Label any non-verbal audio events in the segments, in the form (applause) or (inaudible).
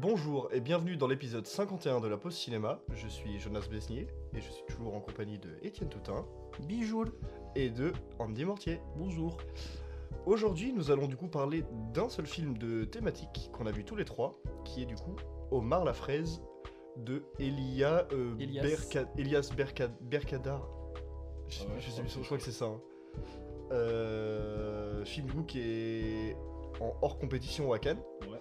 Bonjour et bienvenue dans l'épisode 51 de la pause cinéma. Je suis Jonas Besnier et je suis toujours en compagnie de Étienne Toutin Bijou. et de Andy Mortier. Bonjour. Aujourd'hui, nous allons du coup parler d'un seul film de thématique qu'on a vu tous les trois, qui est du coup Omar la fraise de Elia, euh, Elias. Berka- Elias Berka- Berkadar. Je, Ah ouais, je je sais crois que je crois que c'est ça. hein. Euh, film du coup qui est en hors compétition à Cannes. Ouais.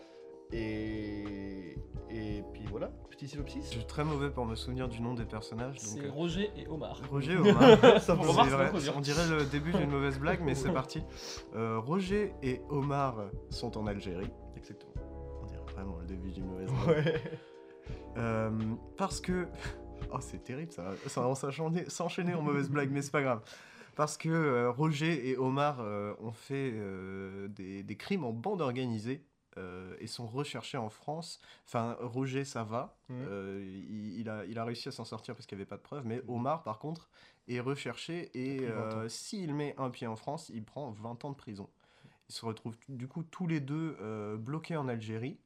Et, et puis voilà, petit synopsis. Je suis très mauvais pour me souvenir du nom des personnages. C'est euh, Roger et Omar. Roger (laughs) Omar. Ça Omar, vrai, on dirait le début d'une mauvaise blague, mais c'est parti. Euh, Roger et Omar sont en Algérie. Exactement. On dirait vraiment le début d'une mauvaise (laughs) blague. Ouais. Euh, parce que. (laughs) Oh, c'est terrible, ça va, ça va s'enchaîner, s'enchaîner en mauvaise blague, mais c'est pas grave. Parce que euh, Roger et Omar euh, ont fait euh, des, des crimes en bande organisée euh, et sont recherchés en France. Enfin, Roger, ça va. Mhm. Euh, il, il a, il a réussi à s'en sortir parce qu'il n'y avait pas de preuves. Mais Omar, par contre, est recherché et Depuis 20 ans. euh, s'il met un pied en France, il prend 20 ans de prison. Ils se retrouvent du coup tous les deux bloqués en Algérie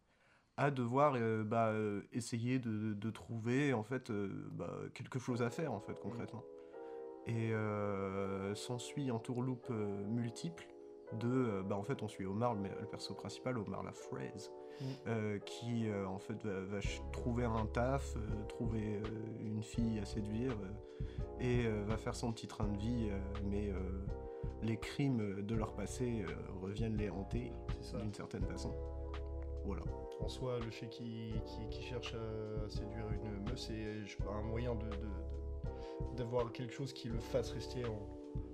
à devoir euh, bah, euh, essayer de, de trouver en fait euh, bah, quelque chose à faire en fait concrètement. Et euh, s'ensuit en tourloupe multiple de euh, bah, en fait on suit Omar le, le perso principal Omar la fraise Mm. euh, qui euh, en fait va, trouver un taf euh, trouver une fille à séduire et va faire son petit train de vie mais les crimes de leur passé reviennent les hanter d'une certaine façon. Voilà. En soi, le fait qu'il cherche à séduire une meuf, c'est un moyen de- d'avoir quelque chose qui le fasse rester en,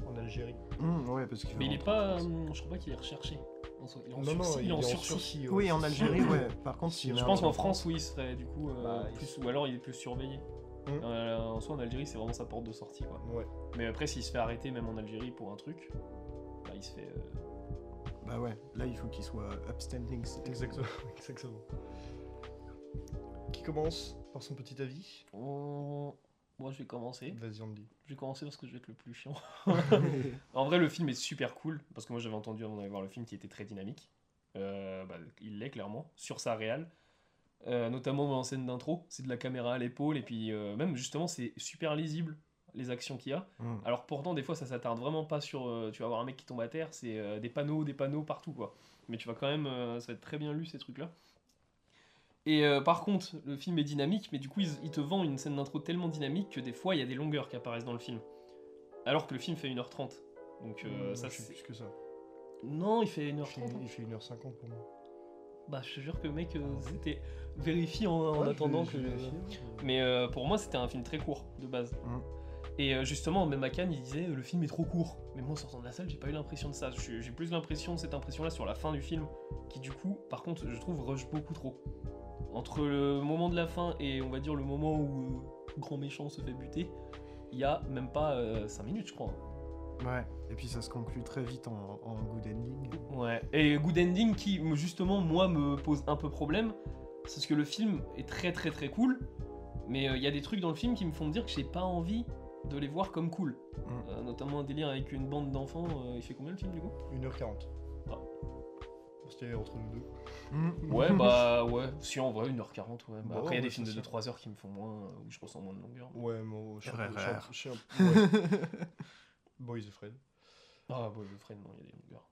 en Algérie. Mmh, ouais parce qu'il Mais il est pas. hum, je crois pas qu'il est recherché. En soi, Il est en non, non, sursis. il est en sursis. sursis, ouais, oui en Algérie ouais par contre s'il Je pense qu'en France, oui, il serait du coup euh, Bah, il- plus. Ou alors il est plus surveillé. Hum. Euh, en soi, en Algérie, c'est vraiment sa porte de sortie, quoi. Ouais. Mais après, s'il se fait arrêter, même en Algérie, pour un truc, bah, il se fait. euh, bah ouais là il faut qu'il soit upstanding. Exactement. (laughs) Exactement. Qui commence par son petit avis on- Moi, je vais commencer. Vas-y, Andy. Je vais commencer parce que je vais être le plus chiant. (laughs) (laughs) En vrai, le film est super cool parce que moi j'avais entendu avant d'aller voir le film qui était très dynamique. Euh, bah, il l'est clairement sur sa réal, Euh, notamment dans la scène d'intro. C'est de la caméra à l'épaule et puis euh, même justement c'est super lisible les actions qu'il y a. Mmh. Alors pourtant des fois ça s'attarde vraiment pas sur. euh, tu vas voir un mec qui tombe à terre, c'est euh, des panneaux, des panneaux partout quoi. Mais tu vas quand même, euh, ça va être très bien lu ces trucs là. Et euh, par contre, le film est dynamique, mais du coup, il, il te vend une scène d'intro tellement dynamique que des fois, il y a des longueurs qui apparaissent dans le film. Alors que le film fait 1h30. Donc euh, Mmh, ça, c'est... plus que ça. Non, il fait Il 1h30. fait, il fait 1h50 pour moi. Bah, je te jure que mec, euh, c'était vérifié en, en Ouais, je attendant vais- que... je vais vérifier. Mais euh, pour moi, c'était un film très court, de base. Mm. Et euh, justement, même à Cannes, il disait euh, le film est trop court. Mais moi, en sortant de la salle, j'ai pas eu l'impression de ça. J'ai plus l'impression, cette impression-là, sur la fin du film, qui du coup, par contre, je trouve, rush beaucoup trop. Entre le moment de la fin et on va dire le moment où euh, grand méchant se fait buter, il y a même pas 5 minutes, je crois. Ouais, et puis ça se conclut très vite en, en good ending. Ouais. Et Good Ending qui, me- justement, moi, me pose un peu problème, c'est parce que le film est très très très cool, mais euh, il y a des trucs dans le film qui me font dire que j'ai pas envie de les voir comme cool. Mm. Euh, notamment un délire avec une bande d'enfants. euh, il fait combien le film du coup? 1h40. Ah. C'était entre nous deux. Mmh. Ouais, bah ouais. Si en vrai, 1h40, ouais. Bah, Bah après, il y a ouais, des films de ça. 2-3 heures qui me font moins, euh, où je ressens moins de longueur. Ouais, moi, je suis un peu- je suis un- ouais. (laughs) Boys of Fred. Ah, ouais, le Fred, non, il y a des longueurs.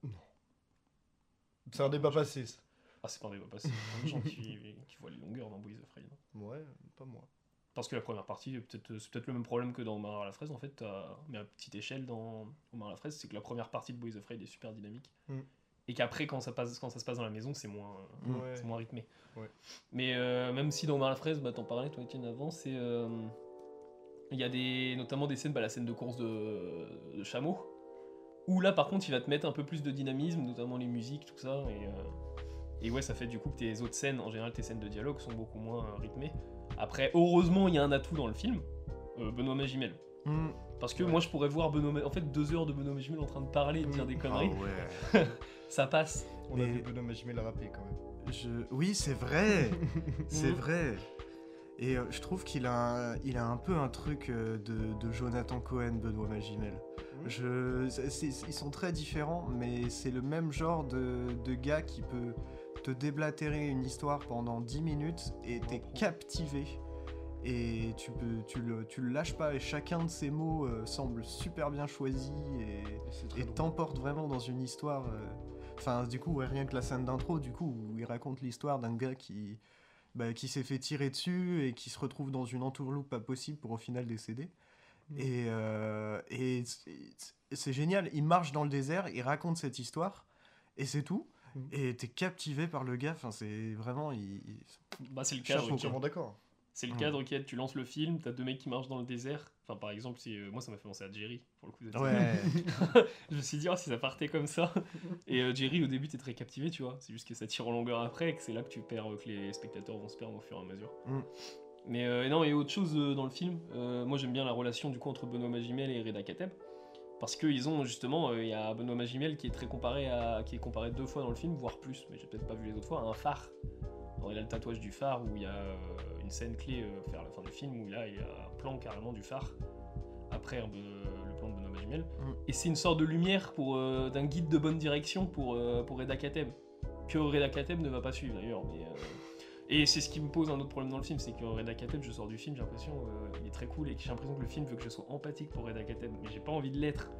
C'est un débat passé, ça. Ah, c'est pas un débat passé. Il y a plein de gens qui, qui voient les longueurs dans Boys of Fred. Ouais, pas moi. Parce que la première partie, peut-être- c'est peut-être le même problème que dans Omar à la fraise, en fait, mais à petite échelle dans Omar à la fraise, c'est que la première partie de Boys of Fred est super dynamique. Mm. Et qu'après, quand ça, passe, quand ça se passe dans la maison, c'est moins, Mm. Ouais. c'est moins rythmé. Ouais. Mais euh, même si dans Omar à la fraise, bah, t'en parlais, toi, Etienne, avant, c'est. euh, Il y a des, notamment des scènes, bah, la scène de course de, de chameau, où là, par contre, il va te mettre un peu plus de dynamisme, notamment les musiques, tout ça. Et, euh, et ouais, ça fait du coup que tes autres scènes, en général, tes scènes de dialogue sont beaucoup moins rythmées. Après, heureusement, il y a un atout dans le film, euh, Benoît Magimel. Mmh. Parce que Ouais. moi, je pourrais voir Benoît En fait, deux heures de Benoît Magimel en train de parler et de dire des Ah conneries, ouais. (laughs) ça passe. On a vu Benoît Magimel rapper quand même. Je... Oui, c'est vrai. (laughs) c'est vrai. Et euh, je trouve qu'il a, un- il a un peu un truc euh, de, de Jonathan Cohen, Benoît Magimel. Je... ils sont très différents, mais c'est le même genre de, de gars qui peut te déblatérer une histoire pendant 10 minutes et t'es captivé. Et tu, peux, tu, le, tu le lâches pas et chacun de ces mots euh, semble super bien choisi et, t'emporte vraiment dans une histoire. Enfin, du coup, ouais, rien que la scène d'intro, du coup, où il raconte l'histoire d'un gars qui, bah, qui s'est fait tirer dessus et qui se retrouve dans une entourloupe pas possible pour au final décéder. Mm. Et, euh, et c'est- génial, il marche dans le désert, il raconte cette histoire, et c'est tout. Mm. Et t'es captivé par le gars, enfin, c'est vraiment. Il, il- Bah, c'est le Je suis entièrement d'accord. C'est le cadre qui est, tu lances le film, t'as deux mecs qui marchent dans le désert. Enfin, par exemple, euh, moi ça m'a fait penser à Jerry, pour le coup. cette Ouais. (laughs) Je me suis dit, oh, si ça partait comme ça. Et euh, Jerry, au début, t'es très captivé, tu vois. C'est juste que ça tire en longueur après et que c'est là que tu perds, euh, que les spectateurs vont se perdre au fur et à mesure. Mm. Mais euh, non, et autre chose dans le film, moi j'aime bien la relation du coup entre Benoît Magimel et Reda Kateb. Parce qu'ils ont justement, il y a Benoît Magimel qui est très comparé à, qui est comparé deux fois dans le film, voire plus, mais j'ai peut-être pas vu les autres fois, à un phare. Alors, il a le tatouage du phare où il y a euh, une scène clé euh, vers la fin du film où là il y a un plan carrément du phare après euh, le plan de Benoît Magimel. Mm. Et c'est une sorte de lumière pour d'un guide de bonne direction pour, pour Reda Kateb. Que Reda Kateb ne va pas suivre d'ailleurs. Mais, Et c'est ce qui me pose un autre problème dans le film, c'est que Reda Kateb, je sors du film, j'ai l'impression euh, il est très cool et j'ai l'impression que le film veut que je sois empathique pour Reda Kateb, mais j'ai pas envie de l'être.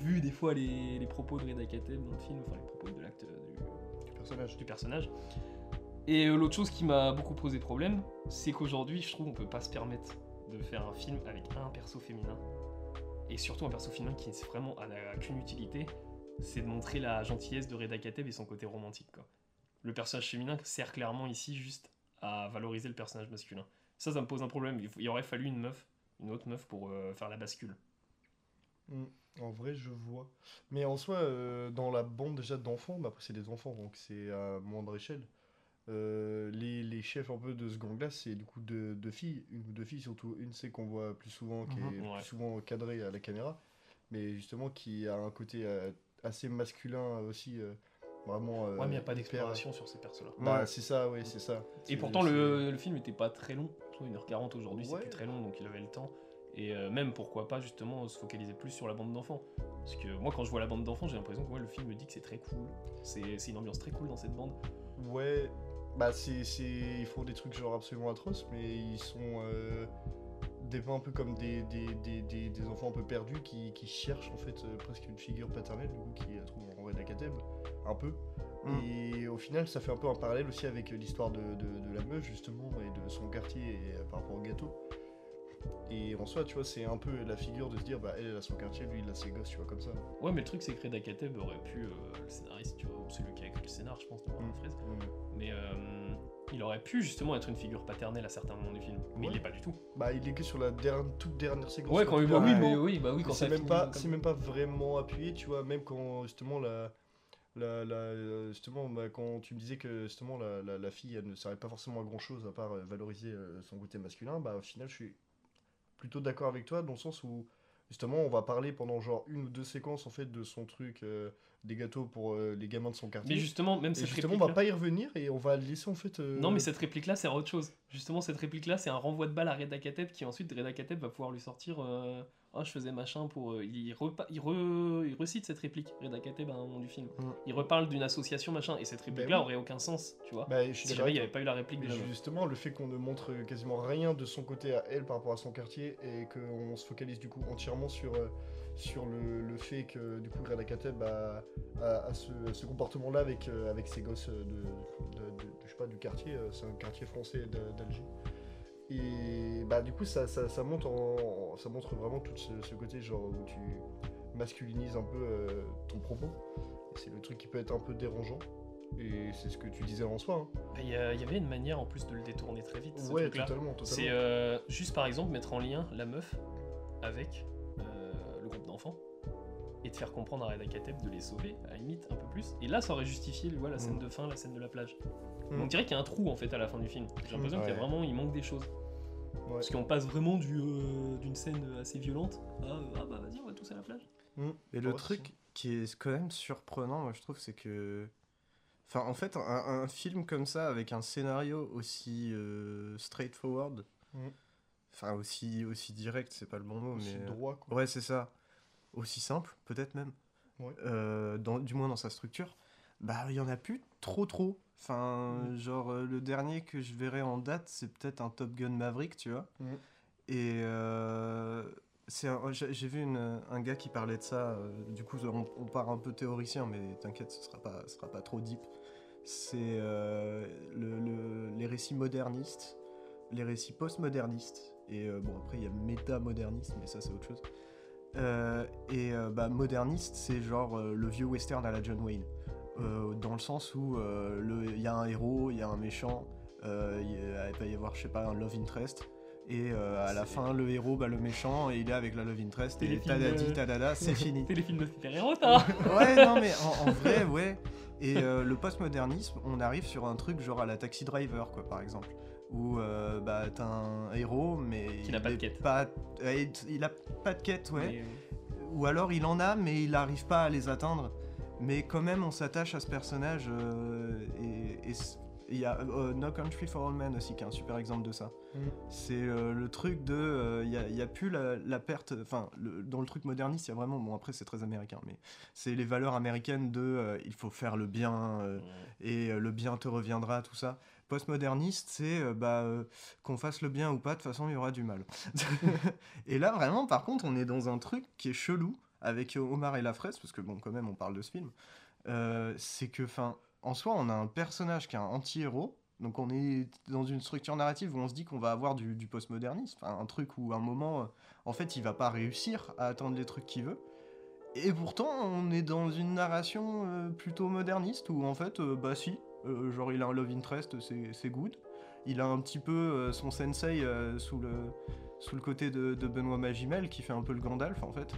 Vu des fois les, les propos de Reda Kateb dans le film, enfin les propos de l'acte du, Du personnage. du personnage. Et euh, l'autre chose qui m'a beaucoup posé problème, c'est qu'aujourd'hui, je trouve qu'on peut pas se permettre de faire un film avec un perso féminin. Et surtout un perso féminin qui vraiment n'a qu'une utilité, c'est de montrer la gentillesse de Reda Kateb et son côté romantique. Le personnage féminin sert clairement ici juste à valoriser le personnage masculin. Ça, ça me pose un problème. Il, aurait fallu une meuf, une autre meuf pour euh, faire la bascule. Mm. En vrai, je vois. Mais en soi, euh, dans la bande déjà d'enfants, bah après c'est des enfants, donc c'est à moindre échelle. Euh, les, les chefs un peu de ce gang-là, c'est du coup deux, deux filles, une ou deux filles surtout. Une c'est qu'on voit plus souvent, qui est Mhm. Ouais. plus souvent cadrée à la caméra, mais justement qui a un côté euh, assez masculin aussi, euh, vraiment. euh, ouais, mais il n'y a pas d'exploration sur ces persos-là. Bah, Ouais. c'est ça, oui, c'est ça. Et C'est- pourtant, c'est- le, le film était pas très long. Je trouve 1h40 aujourd'hui, c'est Ouais. plus très long, donc il avait le temps. Et euh, même, pourquoi pas, justement, se focaliser plus sur la bande d'enfants. Parce que moi, quand je vois la bande d'enfants, j'ai l'impression que ouais, le film me dit que c'est très cool. C'est c'est une ambiance très cool dans cette bande. Ouais, bah c'est, c'est... ils font des trucs genre absolument atroces, mais ils sont euh, dépeints un peu comme des, des, des, des, des enfants un peu perdus qui, qui cherchent en fait euh, presque une figure paternelle, du coup, qui la trouvent en vrai Kateb, un peu. Mm. Et au final, ça fait un peu un parallèle aussi avec euh, l'histoire de, de, de la meuf justement et de son quartier et, euh, par rapport au gâteau. Et en soi, tu vois, c'est un peu la figure de se dire, bah elle, elle a son quartier, lui, il a ses gosses, tu vois, comme ça. Ouais, mais le truc, c'est que Reda Kateb aurait pu, euh, le scénariste, tu vois, ou celui qui a écrit le scénar, je pense, de Warren Mm. Fraser, Mm. mais euh, il aurait pu justement être une figure paternelle à certains moments du film. Mais il l'est pas du tout. Bah il est que sur la dernière, toute dernière séquence. Ouais, quand il tu bah vois, oui, mais oui, bah oui, quand c'est ça même pas comme- c'est même pas vraiment appuyé tu vois même quand justement la la, la- justement bah, quand tu me disais que justement la, la, la fille elle ne servait pas forcément à grand chose à part euh, valoriser son côté masculin bah au final je suis plutôt d'accord avec toi dans le sens où justement on va parler pendant genre une ou deux séquences en fait de son truc euh, des gâteaux pour euh, les gamins de son quartier Mais justement, même et cette justement on va pas y revenir et on va le laisser en fait euh, Non, mais cette réplique-là, c'est autre chose. Justement, cette réplique-là, c'est un renvoi de balle à Reda Kateb qui ensuite, Reda Kateb va pouvoir lui sortir Oh, je faisais machin pour. euh, il, repa- il, re- il recite cette réplique, Reda Kateb, à un moment du film. Mm. Il reparle d'une association, machin, et cette réplique-là oui. aurait aucun sens, tu vois. bah, je suis si jamais il n'y avait pas eu la réplique Mais justement, le fait qu'on ne montre quasiment rien de son côté à elle par rapport à son quartier et qu'on se focalise du coup entièrement sur, euh, sur le, le fait que du coup Reda Kateb a, a- a ce, ce comportement-là avec, euh, avec ses gosses de, de- de- de- je sais pas, du quartier, c'est un quartier français d'A- d'Alger. Et bah du coup ça, ça, ça monte en, ça montre vraiment tout ce, ce côté genre où tu masculinises un peu euh, ton propos. C'est le truc qui peut être un peu dérangeant. Et c'est ce que tu disais en soi. hein. Mais Il y, avait une manière en plus de le détourner très vite, ce Ouais, totalement, totalement. C'est euh, juste par exemple mettre en lien la meuf avec euh, le groupe d'enfants et de faire comprendre à Reda Kateb de les sauver, à la limite, un peu plus. Et là, ça aurait justifié vois, la scène Mm. de fin, la scène de la plage. Mm. On dirait qu'il y a un trou en fait à la fin du film. J'ai l'impression qu'il y a Ouais. vraiment, il manque des choses. Ouais. Parce qu'on passe vraiment du, euh, d'une scène assez violente à euh, ah bah vas-y, on va tous à la plage. Et le Ouais, truc qui est quand même surprenant, moi je trouve, c'est que. Enfin, en fait, un, un film comme ça, avec un scénario aussi euh, straightforward, enfin, aussi, aussi direct, c'est pas le bon mot, aussi mais. droit quoi. Ouais, c'est ça. Aussi simple, peut-être même. Ouais. Euh, dans, du moins dans sa structure. Bah, il y en a plus trop trop. Enfin, Mm. genre, euh, le dernier que je verrai en date, c'est peut-être un Top Gun Maverick, tu vois. Mm. Et euh, c'est j'ai vu une- un gars qui parlait de ça. du coup, on, on part un peu théoricien, mais t'inquiète, ce sera pas, ce sera pas trop deep. C'est le- le- les récits modernistes, les récits postmodernistes. Et bon, après, il y a méta-moderniste, mais ça, c'est autre chose. Euh, et euh, bah, moderniste, c'est genre euh, le vieux western à la John Wayne. Dans le sens où il y a un héros, il y a un méchant, il va y avoir, je sais pas, un love interest. Et euh, à la C'est- fin, le héros bat le méchant et il est avec la love interest. Et tadadi, tadada, c'est (laughs) fini. Téléfilm de super-héros, ça Ouais, non, mais en, en vrai, ouais. Et euh, le postmodernisme, on arrive sur un truc genre à la Taxi Driver, quoi, par exemple. Où euh, bah, t'as un héros, mais. Qui n'a il pas de est quête. pas- il a pas de quête, ouais. Mais, euh, Ou alors il en a, mais il n'arrive pas à les atteindre. Mais quand même, on s'attache à ce personnage. euh, et et c- il y a euh, No Country for All Men aussi, qui est un super exemple de ça. Mm. C'est euh, le truc de. euh, Il n'y a, il y a plus la, la perte. Enfin, le- dans le truc moderniste, il y a vraiment. Bon, après, c'est très américain, mais c'est les valeurs américaines de euh, il faut faire le bien euh, et euh, le bien te reviendra, tout ça. Postmoderniste, c'est euh, bah, euh, qu'on fasse le bien ou pas, de toute façon, il y aura du mal. (laughs) et là, vraiment, par contre, on est dans un truc qui est chelou avec euh, Omar et la fraise, parce que bon, quand même, on parle de ce film. C'est que, enfin, en soi, on a un personnage qui est un anti-héros. Donc on est dans une structure narrative où on se dit qu'on va avoir du, du postmodernisme, un truc où à un moment, en fait, il va pas réussir à atteindre les trucs qu'il veut. Et pourtant, on est dans une narration plutôt moderniste où en fait, bah si, euh, genre il a un love interest, c'est good. Il a un petit peu euh, son sensei euh, sous, le, sous le côté de, de Benoît Magimel qui fait un peu le Gandalf en fait.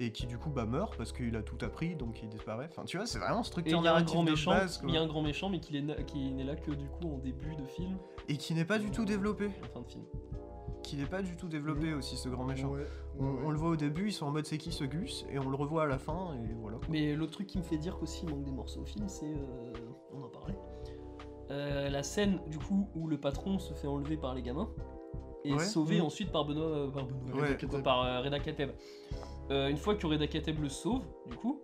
Et qui du coup bah, meurt parce qu'il a tout appris donc il disparaît. Enfin tu vois, c'est vraiment Et il structure y a un grand de méchant, il y a un grand méchant, mais qui est, na- qui n'est là que du coup en début de film, Et qui n'est pas du tout développé. en fin de film. Qui n'est pas du tout développé aussi ce grand méchant. Ouais, On, ouais, on ouais. le voit au début, ils sont en mode c'est qui ce Gus? Et on le revoit à la fin et voilà. quoi. Mais l'autre truc qui me fait dire qu'aussi il manque des morceaux au film, c'est. euh, on en parlait. Euh, la scène du coup où le patron se fait enlever par les gamins et Ouais. sauvé Mhm. ensuite par Benoît, euh, par, Benoît Ouais. Kateb, par euh, Reda Kateb. Euh, une fois que Reda Kateb le sauve, du coup,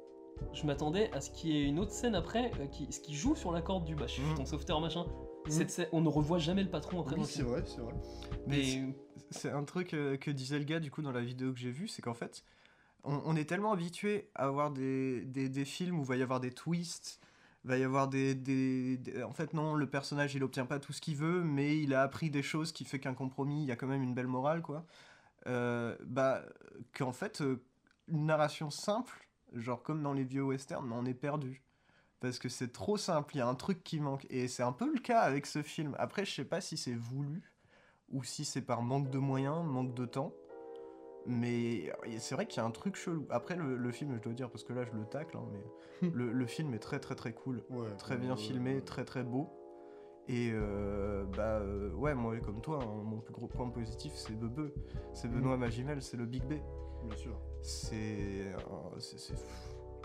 je m'attendais à ce qu'il y ait une autre scène après qui, ce qui joue sur la corde du bah, je suis Mhm. ton sauveteur machin. Mhm. Cette scène- on ne revoit jamais le patron après Oui, c'est vrai, c'est vrai. Mais c'est- un truc que disait le gars du coup dans la vidéo que j'ai vue, c'est qu'en fait, on, on est tellement habitué à avoir des, des, des films où il va y avoir des twists, va y avoir des, des- En fait, non, le personnage, il obtient pas tout ce qu'il veut, mais il a appris des choses qui fait qu'un compromis, il y a quand même une belle morale, quoi. Euh, bah, qu'en fait, euh, une narration simple, genre comme dans les vieux westerns, on est perdu. Parce que c'est trop simple, il y a un truc qui manque. Et c'est un peu le cas avec ce film. Après, je sais pas si c'est voulu, ou si c'est par manque de moyens, manque de temps. Mais c'est vrai qu'il y a un truc chelou. Après, le, le film, je dois dire, parce que là, je le tacle, hein, mais (laughs) le, le film est très très très cool. Ouais, Très bien ouais, filmé, ouais. très très beau. Et euh, bah euh, ouais, moi comme toi, hein, mon plus gros point positif, c'est Bebe. C'est Mm. Benoît Magimel, c'est le Big B. Bien sûr. C'est. euh, c'est-.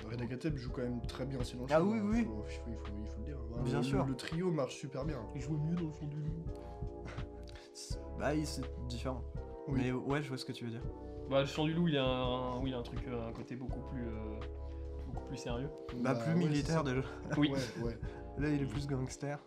Reda Kateb joue quand même très bien le Ah film, oui, hein, oui. faut- faut- il, faut, il faut le dire. Bien le, sûr. Le trio marche super bien. il jouait mieux dans le fond du loup. C'est- Bah, il- c'est différent. Oui. Mais ouais, je vois ce que tu veux dire. Bah, le chant du loup, il a un, oui, il a un truc, euh, un côté beaucoup plus, euh, beaucoup plus sérieux. Bah, plus ouais, militaire déjà. Oui. Ouais, ouais. Là, il est plus gangster.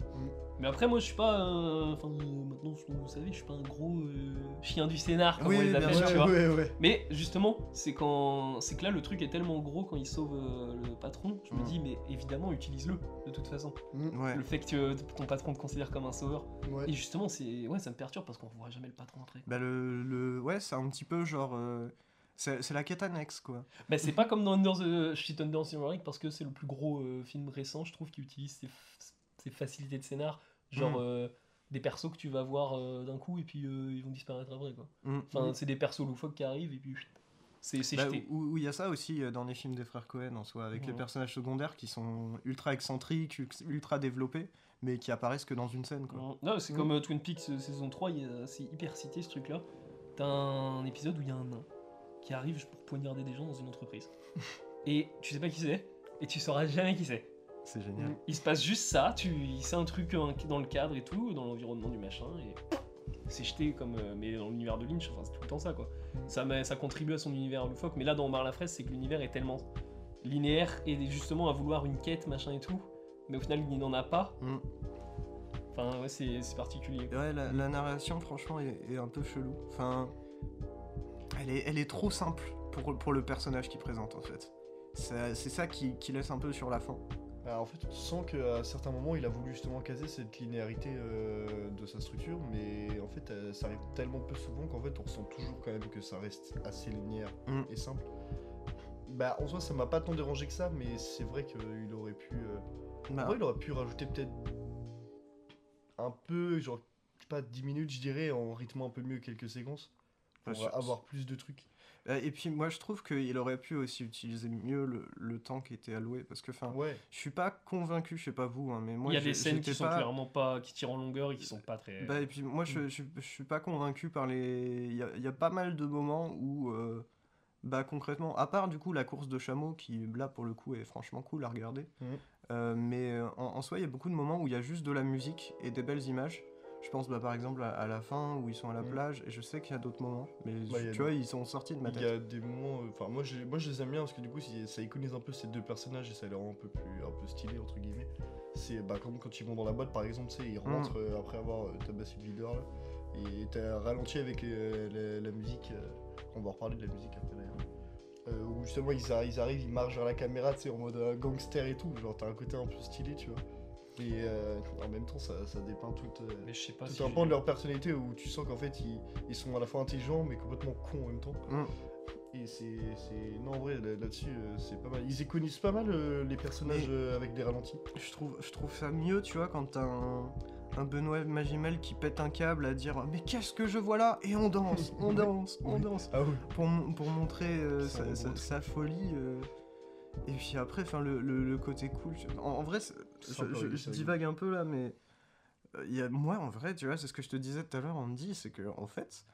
Mais après, moi, je suis pas, euh, enfin, euh, maintenant, je- vous savez, je suis pas un gros euh, chien du scénar, comme Oui, on les bien appelle, sûr. tu vois. ouais, ouais. Mais justement, c'est quand, c'est que là, le truc est tellement gros quand il sauve euh, le patron, je me Mm. dis, mais évidemment, utilise-le de toute façon. Mm, Ouais. Le fait que ton patron te considère comme un sauveur. ouais. Et justement, c'est, ouais, ça me perturbe parce qu'on voit jamais le patron entrer. Bah, le, le- Ouais, c'est un petit peu genre. euh, C'est la quête annexe, quoi. Bah, c'est pas comme dans Under the Shit Under the parce que c'est le plus gros euh, film récent, je trouve, qui utilise ces, facilités de scénar, genre Mm. euh, des persos que tu vas voir euh, d'un coup et puis ils vont disparaître après quoi. Mm. Enfin, c'est des persos loufoques qui arrivent et puis c'est Bah, où il y a ça aussi dans les films des frères Cohen en soi, avec les personnages secondaires qui sont ultra excentriques, ultra développés, mais qui apparaissent que dans une scène, quoi. Mm. Non, c'est Mm. comme Twin Peaks saison 3, il y a- c'est hyper cité ce truc là. T'as un épisode où il y a un nain qui arrive pour poignarder des gens dans une entreprise. (laughs) et tu sais pas qui c'est et tu sauras jamais qui c'est. C'est génial. Mm. Il se passe juste ça, tu, c'est un truc dans le cadre et tout, dans l'environnement du machin, et c'est jeté comme. euh, mais dans l'univers de Lynch, enfin, c'est tout le temps ça quoi. Ça, met- ça contribue à son univers loufoque, mais là dans Omar la fraise, c'est que l'univers est tellement linéaire et justement à vouloir une quête, machin et tout, mais au final il n'en a pas. Mm. Enfin, ouais, c'est c'est particulier. Ouais, la, la narration, franchement, est, est un peu chelou. Enfin, elle est, elle est trop simple pour, pour le personnage qu'il présente, en fait. C'est ça qui, qui laisse un peu sur la fin. Bah, en fait, tu sens qu'à certains moments, il a voulu justement caser cette linéarité euh, de sa structure, mais en fait, euh, ça arrive tellement peu souvent qu'en fait, on ressent toujours quand même que ça reste assez linéaire Mm. et simple. Bah, en soi, ça m'a pas tant dérangé que ça, mais c'est vrai qu'il aurait pu. euh, Bah, vrai, il aurait pu rajouter peut-être un peu, genre, je sais pas, 10 minutes, je dirais, en rythmant un peu mieux quelques séquences, pour sur- avoir plus de trucs. Euh, Et puis moi je trouve qu'il aurait pu aussi utiliser mieux le, le temps qui était alloué parce que enfin Ouais, je suis pas convaincu je sais pas vous hein, mais moi il y a des scènes qui sont pas- clairement pas. qui tirent en longueur et qui sont pas très. bah, et puis moi je, je, je suis pas convaincu par les il y a, il y a pas mal de moments où euh, bah concrètement à part du coup la course de chameau qui là pour le coup est franchement cool à regarder euh, mais euh, en, en soi il y a beaucoup de moments où il y a juste de la musique et des belles images je pense bah, par exemple à, à la fin où ils sont à la Mhm. plage et je sais qu'il y a d'autres moments mais Bah, il tu des- vois ils sont sortis de ma il tête y a des moments. euh, Enfin, moi, moi, je les aime bien parce que du coup, si- ça iconise un peu ces deux personnages et ça les rend un peu plus un peu stylés, entre guillemets. C'est bah, comme quand ils vont dans la boîte, par exemple, tu sais, ils Mm. rentrent euh, après avoir euh, tabassé le videur là, et t'as ralenti avec la, la musique. on va reparler de la musique après d'ailleurs. Euh, où justement ils, arri- ils arrivent, ils marchent vers la caméra, tu sais, en mode euh, gangster et tout. Genre, t'as un côté un peu stylé, tu vois. Et euh, en même temps, ça, ça dépeint tout, euh, Mais je sais pas tout si un pan de leur personnalité où tu sens qu'en fait ils, ils sont à la fois intelligents mais complètement cons en même temps. Mm. Et c'est. c'est- Non, en vrai, là- là-dessus, euh, c'est pas mal. Ils iconisent pas mal euh, les personnages euh, avec des ralentis. Je trouve, je trouve ça mieux, tu vois, quand t'as un, un Benoît Magimel qui pète un câble à dire Mais qu'est-ce que je vois là? Et on danse, (laughs) on danse, on danse Ah oui. Pour, pour montrer euh, sa, folie. euh. Et puis après, enfin, le, le- le côté cool. En, en vrai, c'est- je, divague un peu là, mais euh, il y a, moi, en vrai, tu vois, c'est ce que je te disais tout à l'heure, Andy, c'est que en fait,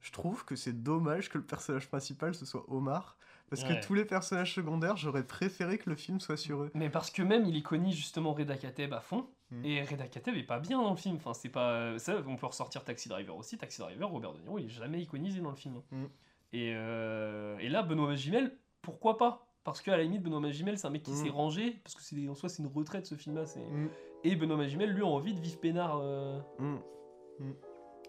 je trouve que c'est dommage que le personnage principal ce soit Omar. Parce Ouais. que tous les personnages secondaires, j'aurais préféré que le film soit sur eux. Mais parce que même il iconise justement Reda Kateb à fond. Mhm. Et Reda Kateb est pas bien dans le film. Enfin, c'est pas. Ça, on peut ressortir Taxi Driver aussi. Taxi Driver, Robert De Niro, il est jamais iconisé dans le film. Mhm. Et, euh, et là, Benoît Magimel, pourquoi pas? Parce qu'à la limite, Benoît Magimel, c'est un mec qui s'est rangé. Parce que c'est en soi, c'est une retraite ce film-là. c'est- Mm. Et Benoît Magimel, lui, a envie de vivre peinard. euh, Mm. Mm.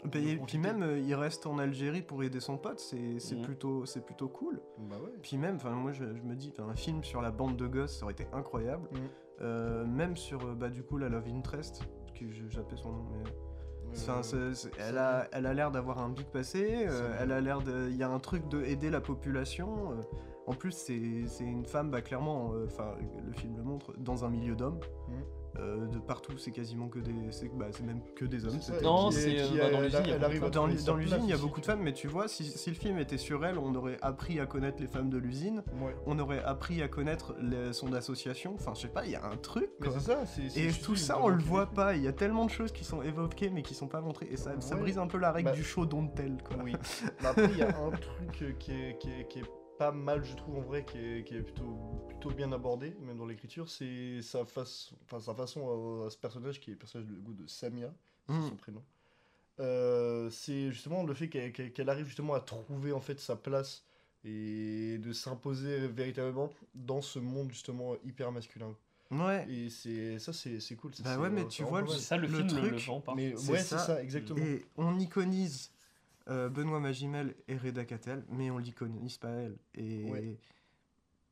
Bah, et Donc, puis même, euh, il reste en Algérie pour aider son pote, c'est c'est Mhm. plutôt, c'est plutôt cool. Bah ouais. Puis même, enfin moi je, je me dis, un film sur la bande de gosses, ça aurait été incroyable. Euh, même sur, bah du coup, la Love Interest, que je- j'appelais son nom, mais... Enfin, c'est- c'est- elle, a, elle a l'air d'avoir un big passé, euh, elle a l'air de... Il y a un truc de aider la population. En plus, c'est une femme, bah clairement, euh, enfin, le film le montre, dans un milieu d'hommes. Mhm. Euh, de partout, c'est quasiment que des... C'est bah, c'est même que des hommes. C'est ça, Non, euh, bah, dans l'usine, il y a elle arrive à dans trouver l'u- sa dans l'usine, place il y a aussi, beaucoup de femmes, mais tu vois, si, si le film était sur elle, on aurait appris à connaître les femmes de l'usine, Ouais. on aurait appris à connaître les- son association, enfin je sais pas, il y a un truc Mais ça, Et tout ça, on le voit pas, il y a tellement de choses qui sont évoquées mais qui sont pas montrées, et ça, brise un peu la règle Bah- du show don't tell quoi. Oui. Mais (laughs) après, il y a un truc qui est, qui, est, qui est pas mal, je trouve, en vrai, qui est, qui est plutôt, plutôt bien abordé, même dans l'écriture, c'est sa, face, enfin, sa façon à, à ce personnage, qui est le personnage de, goût de Samia, c'est Mhm. son prénom. Euh, c'est justement le fait qu'elle arrive justement à trouver en fait sa place et de s'imposer véritablement dans ce monde justement hyper masculin. Ouais, Et c'est ça, c'est c'est cool. ça, Bah c'est- ouais, mais c'est tu vois, le- ça le, Le film le- le, truc, vend pas. Mais c'est ouais, c'est ça. ça, exactement. et on iconise euh, Benoît Magimel et Reda Kattel, mais on l'iconise pas elle. Et... Ouais.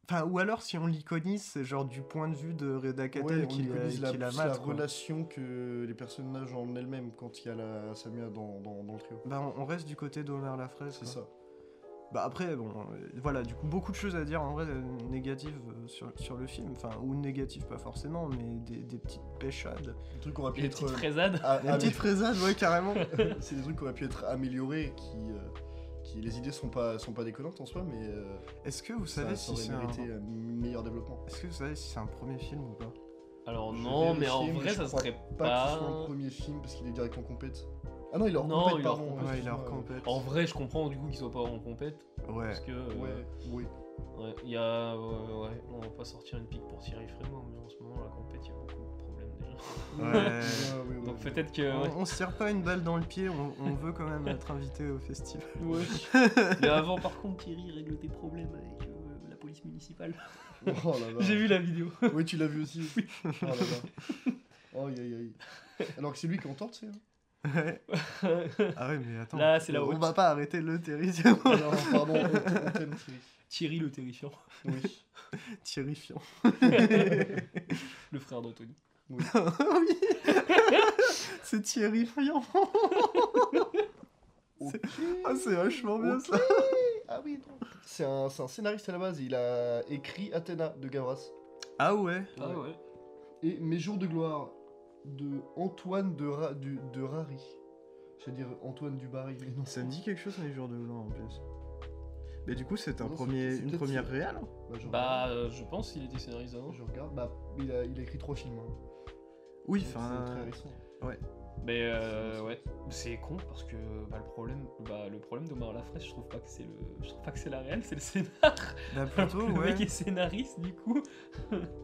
Enfin, ou alors si on l'iconise, c'est genre du point de vue de Reda Kattel Ouais, qui, la, iconise la, qui la mate, la relation que les personnages en elles-mêmes quand il y a la Samia dans, dans, dans le trio. Bah, on, on reste du côté d'Omer Lafraise. C'est ça. Bah après, bon, euh, voilà, du coup, beaucoup de choses à dire en vrai euh, négatives euh, sur, sur le film. Enfin, ou négatives, pas forcément, mais des, des petites pêchades. Des trucs qui auraient pu Les être. petites fraisades. a- Des petites fraisades, ouais, carrément. (laughs) c'est des trucs qui auraient pu être améliorés, qui, euh, qui les idées sont pas, sont pas déconnantes en soi, mais euh, Est-ce que vous savez ça si c'est aurait un... mérité un meilleur développement. Est-ce que vous savez si c'est un premier film ou pas? Alors Je non, mais en vrai, je ça crois serait Pas, que ce soit pas. premier film parce qu'il est direct en compète. Ah non, il est hors Non, compète, il est hors pardon. compète. Ouais, il est hors excuse-moi. compète. En vrai, je comprends du coup qu'il soit pas en compète. Ouais. Parce que. euh, Ouais, oui. Ouais, il y a. ouais, ouais, on va pas sortir une pique pour Thierry Frémont, mais en ce moment, la compète, il y a beaucoup de problèmes déjà. Ouais. (laughs) (laughs) Ouais, ouais, Donc peut-être que. ouais. On, on se tire pas une balle dans le pied, on, on veut quand même être invité au festival. Ouais. (laughs) mais avant, par contre, Thierry règle tes problèmes avec euh, la police. municipale. Oh là là. J'ai vu la vidéo. Oui, tu l'as vu aussi. Oh là là. Oh, aïe, aïe, aïe. Alors que c'est lui qui tu sais. hein. Ouais. Ah ouais, mais attends. Là, c'est la On va pas arrêter le terrifiant. Ah non, pardon, on on t'aime, Thierry. Thierry le terrifiant. Oui. Terrifiant. (laughs) Le frère d'Anthony. oui. (laughs) oui. c'est terrifiant. (laughs) Ok. Ah, c'est vachement bien ça. Ah oui. C'est un, c'est un scénariste à la base. Il a écrit Athéna de Gavras. Ah ouais. Ah ouais. Et Mes jours de gloire de Antoine de, Ra- du- de Rary. J'allais dire Antoine du Barry, mais non. Ça me dit quelque chose les jours de blanc en plus? Mais du coup, c'est un Non, premier, une première réelle. Bah, je Bah, regarde. euh, je pense qu'il était scénariste avant. Je regarde. Bah, il a, il a écrit trois films. hein. Oui, enfin. C'est très récent. Mais euh, ouais, c'est con parce que bah, le problème, bah, le problème d'Omar Lafraise, je trouve pas que c'est le, je trouve pas que c'est la réelle, c'est le scénar. Bah Alors (laughs) plutôt, que le ouais. mec est scénariste du coup.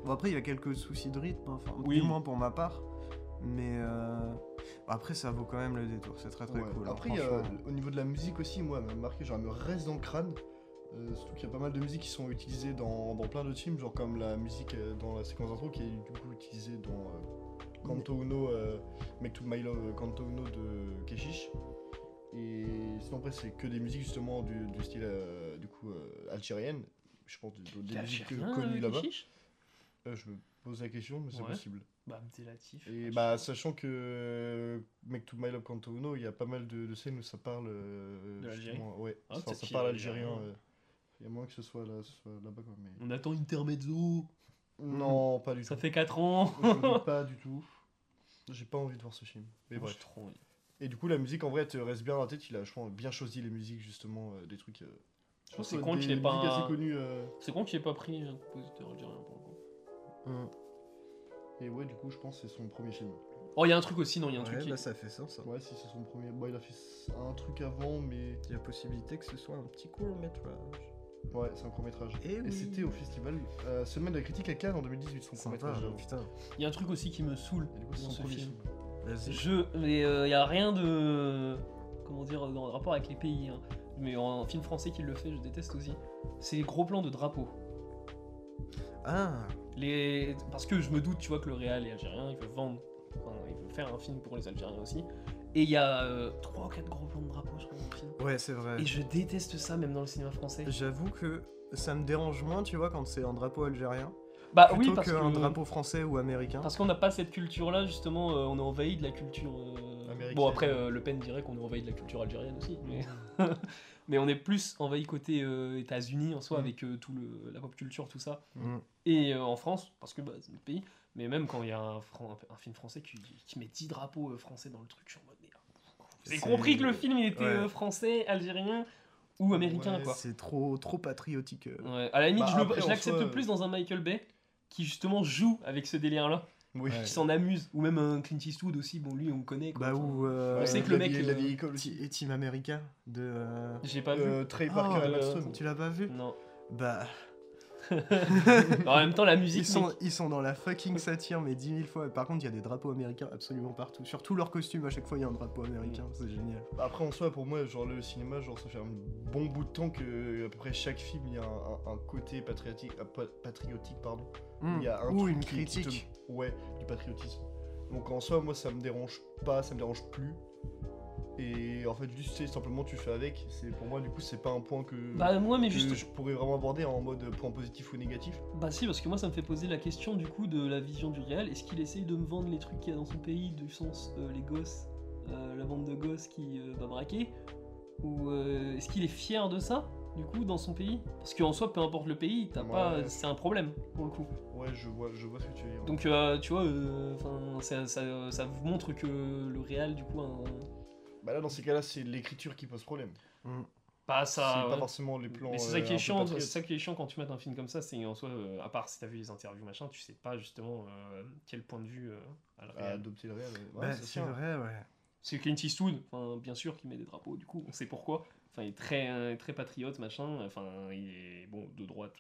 Bon, après, il y a quelques soucis de rythme, enfin, Oui. du moins pour ma part. Mais euh, après, ça vaut quand même le détour. C'est très très Ouais. cool. hein, Après, a- franchement. au niveau de la musique aussi, moi, elle m'a marqué, genre, elle me reste dans le crâne. Euh, surtout qu'il y a pas mal de musiques qui sont utilisées dans, dans plein de films, genre comme la musique euh, dans la séquence d'intro qui est du coup utilisée dans euh, Kanto Uno, euh, Make to My Love, euh, Kanto Uno de Keshish. Et sinon, après, c'est que des musiques justement du, du style euh, du coup euh, algérienne. Je pense des, des musiques euh, connues euh, là-bas. Keshish? Euh, je me pose la question, mais c'est Ouais. possible. Bah, Abdelatif. Et franchement. bah, sachant que euh, Make to My Love Kanto Uno, il y a pas mal de, de scènes où ça parle. euh, De l'Algérie justement, Ouais, Ah, Enfin, ça parle algérien. euh. Il y a moins que ce soit là- là-bas, quoi. Mais... On attend Intermezzo. Non, pas du Ça tout. fait 4 ans. Je (laughs) pas du tout. J'ai pas envie de voir ce film. Mais Moi, bref. j'ai trop envie. Et du coup, la musique en vrai, elle te reste bien dans la tête. Il a vachement bien choisi les musiques, justement, euh, des trucs. euh, je pense C'est con qu'il ait pas euh, C'est con qu'il ait pas pris un compositeur algérien pour le coup. Et ouais, du coup, je pense que c'est son premier film. Oh, il y a un truc aussi, non, il y a un Ouais, truc qui. bah, ça fait sens. hein. Ouais, si c'est son premier. Bon, il a fait un truc avant, mais. Il y a possibilité que ce soit un petit court métrage. Ouais, c'est un court métrage. Eh Et oui. c'était au festival euh, Semaine de la critique à Cannes en 2018, son court Sympa, métrage. putain. Il y a un truc aussi qui me saoule Et du coup, c'est dans son ce premier film. film. Vas-y. Je, mais il y a rien de, comment dire, dans le rapport avec les pays. hein. Mais en film français qui le fait, je déteste aussi. C'est les gros plans de drapeaux. Ah, Les, parce que je me doute, tu vois, que le Real est algérien, il veut vendre, enfin, il veut faire un film pour les Algériens aussi. Et il y a euh, trois ou quatre gros plans de drapeaux, je crois, dans le film. ouais, c'est vrai. Et je déteste ça, même dans le cinéma français. J'avoue que ça me dérange moins, tu vois, quand c'est un drapeau algérien. Bah plutôt oui, parce qu'un que drapeau français ou américain. parce qu'on n'a pas cette culture-là, justement, euh, on est envahi de la culture. euh, Américaine. Bon après, euh, Le Pen dirait qu'on est envahi de la culture algérienne aussi, mais (laughs) mais on est plus envahi côté États-Unis en soi Mm. avec tout le la pop culture, tout ça. Mm. Et en France, parce que bah, c'est notre pays, mais même quand il y a un, fran- un film français qui, qui met 10 drapeaux français dans le truc, je suis en mode, j'ai compris que le film il était Ouais. français, algérien ou américain Ouais, quoi. C'est trop, trop patriotique. Ouais, à la limite, Bah, je l'accepte plus dans un Michael Bay qui justement joue avec ce délire-là, Oui. Qui s'en amuse, ou même un Clint Eastwood aussi, bon lui on connaît quoi. Bah, ou. euh, on sait que le mec, La euh, vieille école aussi. Et Team America de. euh, J'ai pas vu. Euh, Trey Ah, Parker euh, Stone. Tu l'as pas vu? Non. Bah, (laughs) en même temps, la musique. ils sont, ils sont dans la fucking satire, mais 10 000 fois. Par contre, il y a des drapeaux américains absolument partout. Sur tous leurs costumes, à chaque fois, il y a un drapeau américain. C'est génial. Après, en soi, pour moi, genre le cinéma, genre ça fait un bon bout de temps que à peu près chaque film, il y a un, un- un côté patriotique, euh, pa- patriotique, pardon. Il y a un Ou truc une qui- qui te- critique. Ouais, du patriotisme. Donc en soi, moi, ça me dérange pas, ça me dérange plus. Et en fait, juste, tu sais, simplement, tu fais avec. C'est pour moi, du coup, c'est pas un point que, Bah, moi, mais que juste. je pourrais vraiment aborder en mode point positif ou négatif. Bah, si, parce que moi, ça me fait poser la question du coup de la vision du réel. Est-ce qu'il essaye de me vendre les trucs qu'il y a dans son pays, du sens euh, les gosses, euh, la bande de gosses qui euh, va braquer? Ou euh, est-ce qu'il est fier de ça, du coup, dans son pays? Parce qu'en soi, peu importe le pays, t'as Ouais. pas. C'est un problème, pour le coup. Ouais, je vois, je vois ce que tu veux dire. Donc, tu vois, euh, ça, ça, ça vous montre que le réel, du coup, un... Bah là, dans ces cas-là, c'est l'écriture qui pose problème. Bah, c'est ça. pas ouais. forcément les plans. Mais c'est euh, ça qui est peu chiant, c'est ça qui est chiant quand tu mets un film comme ça, c'est en soi, euh, à part si t'as vu les interviews machin, tu sais pas justement euh, quel point de vue euh, à le À réel. adopter le réel. ouais. Bah, c'est vrai, ouais. C'est Clint Eastwood, enfin bien sûr qui met des drapeaux, du coup on sait pourquoi. Enfin il est très euh, très patriote machin, enfin il est bon de droite,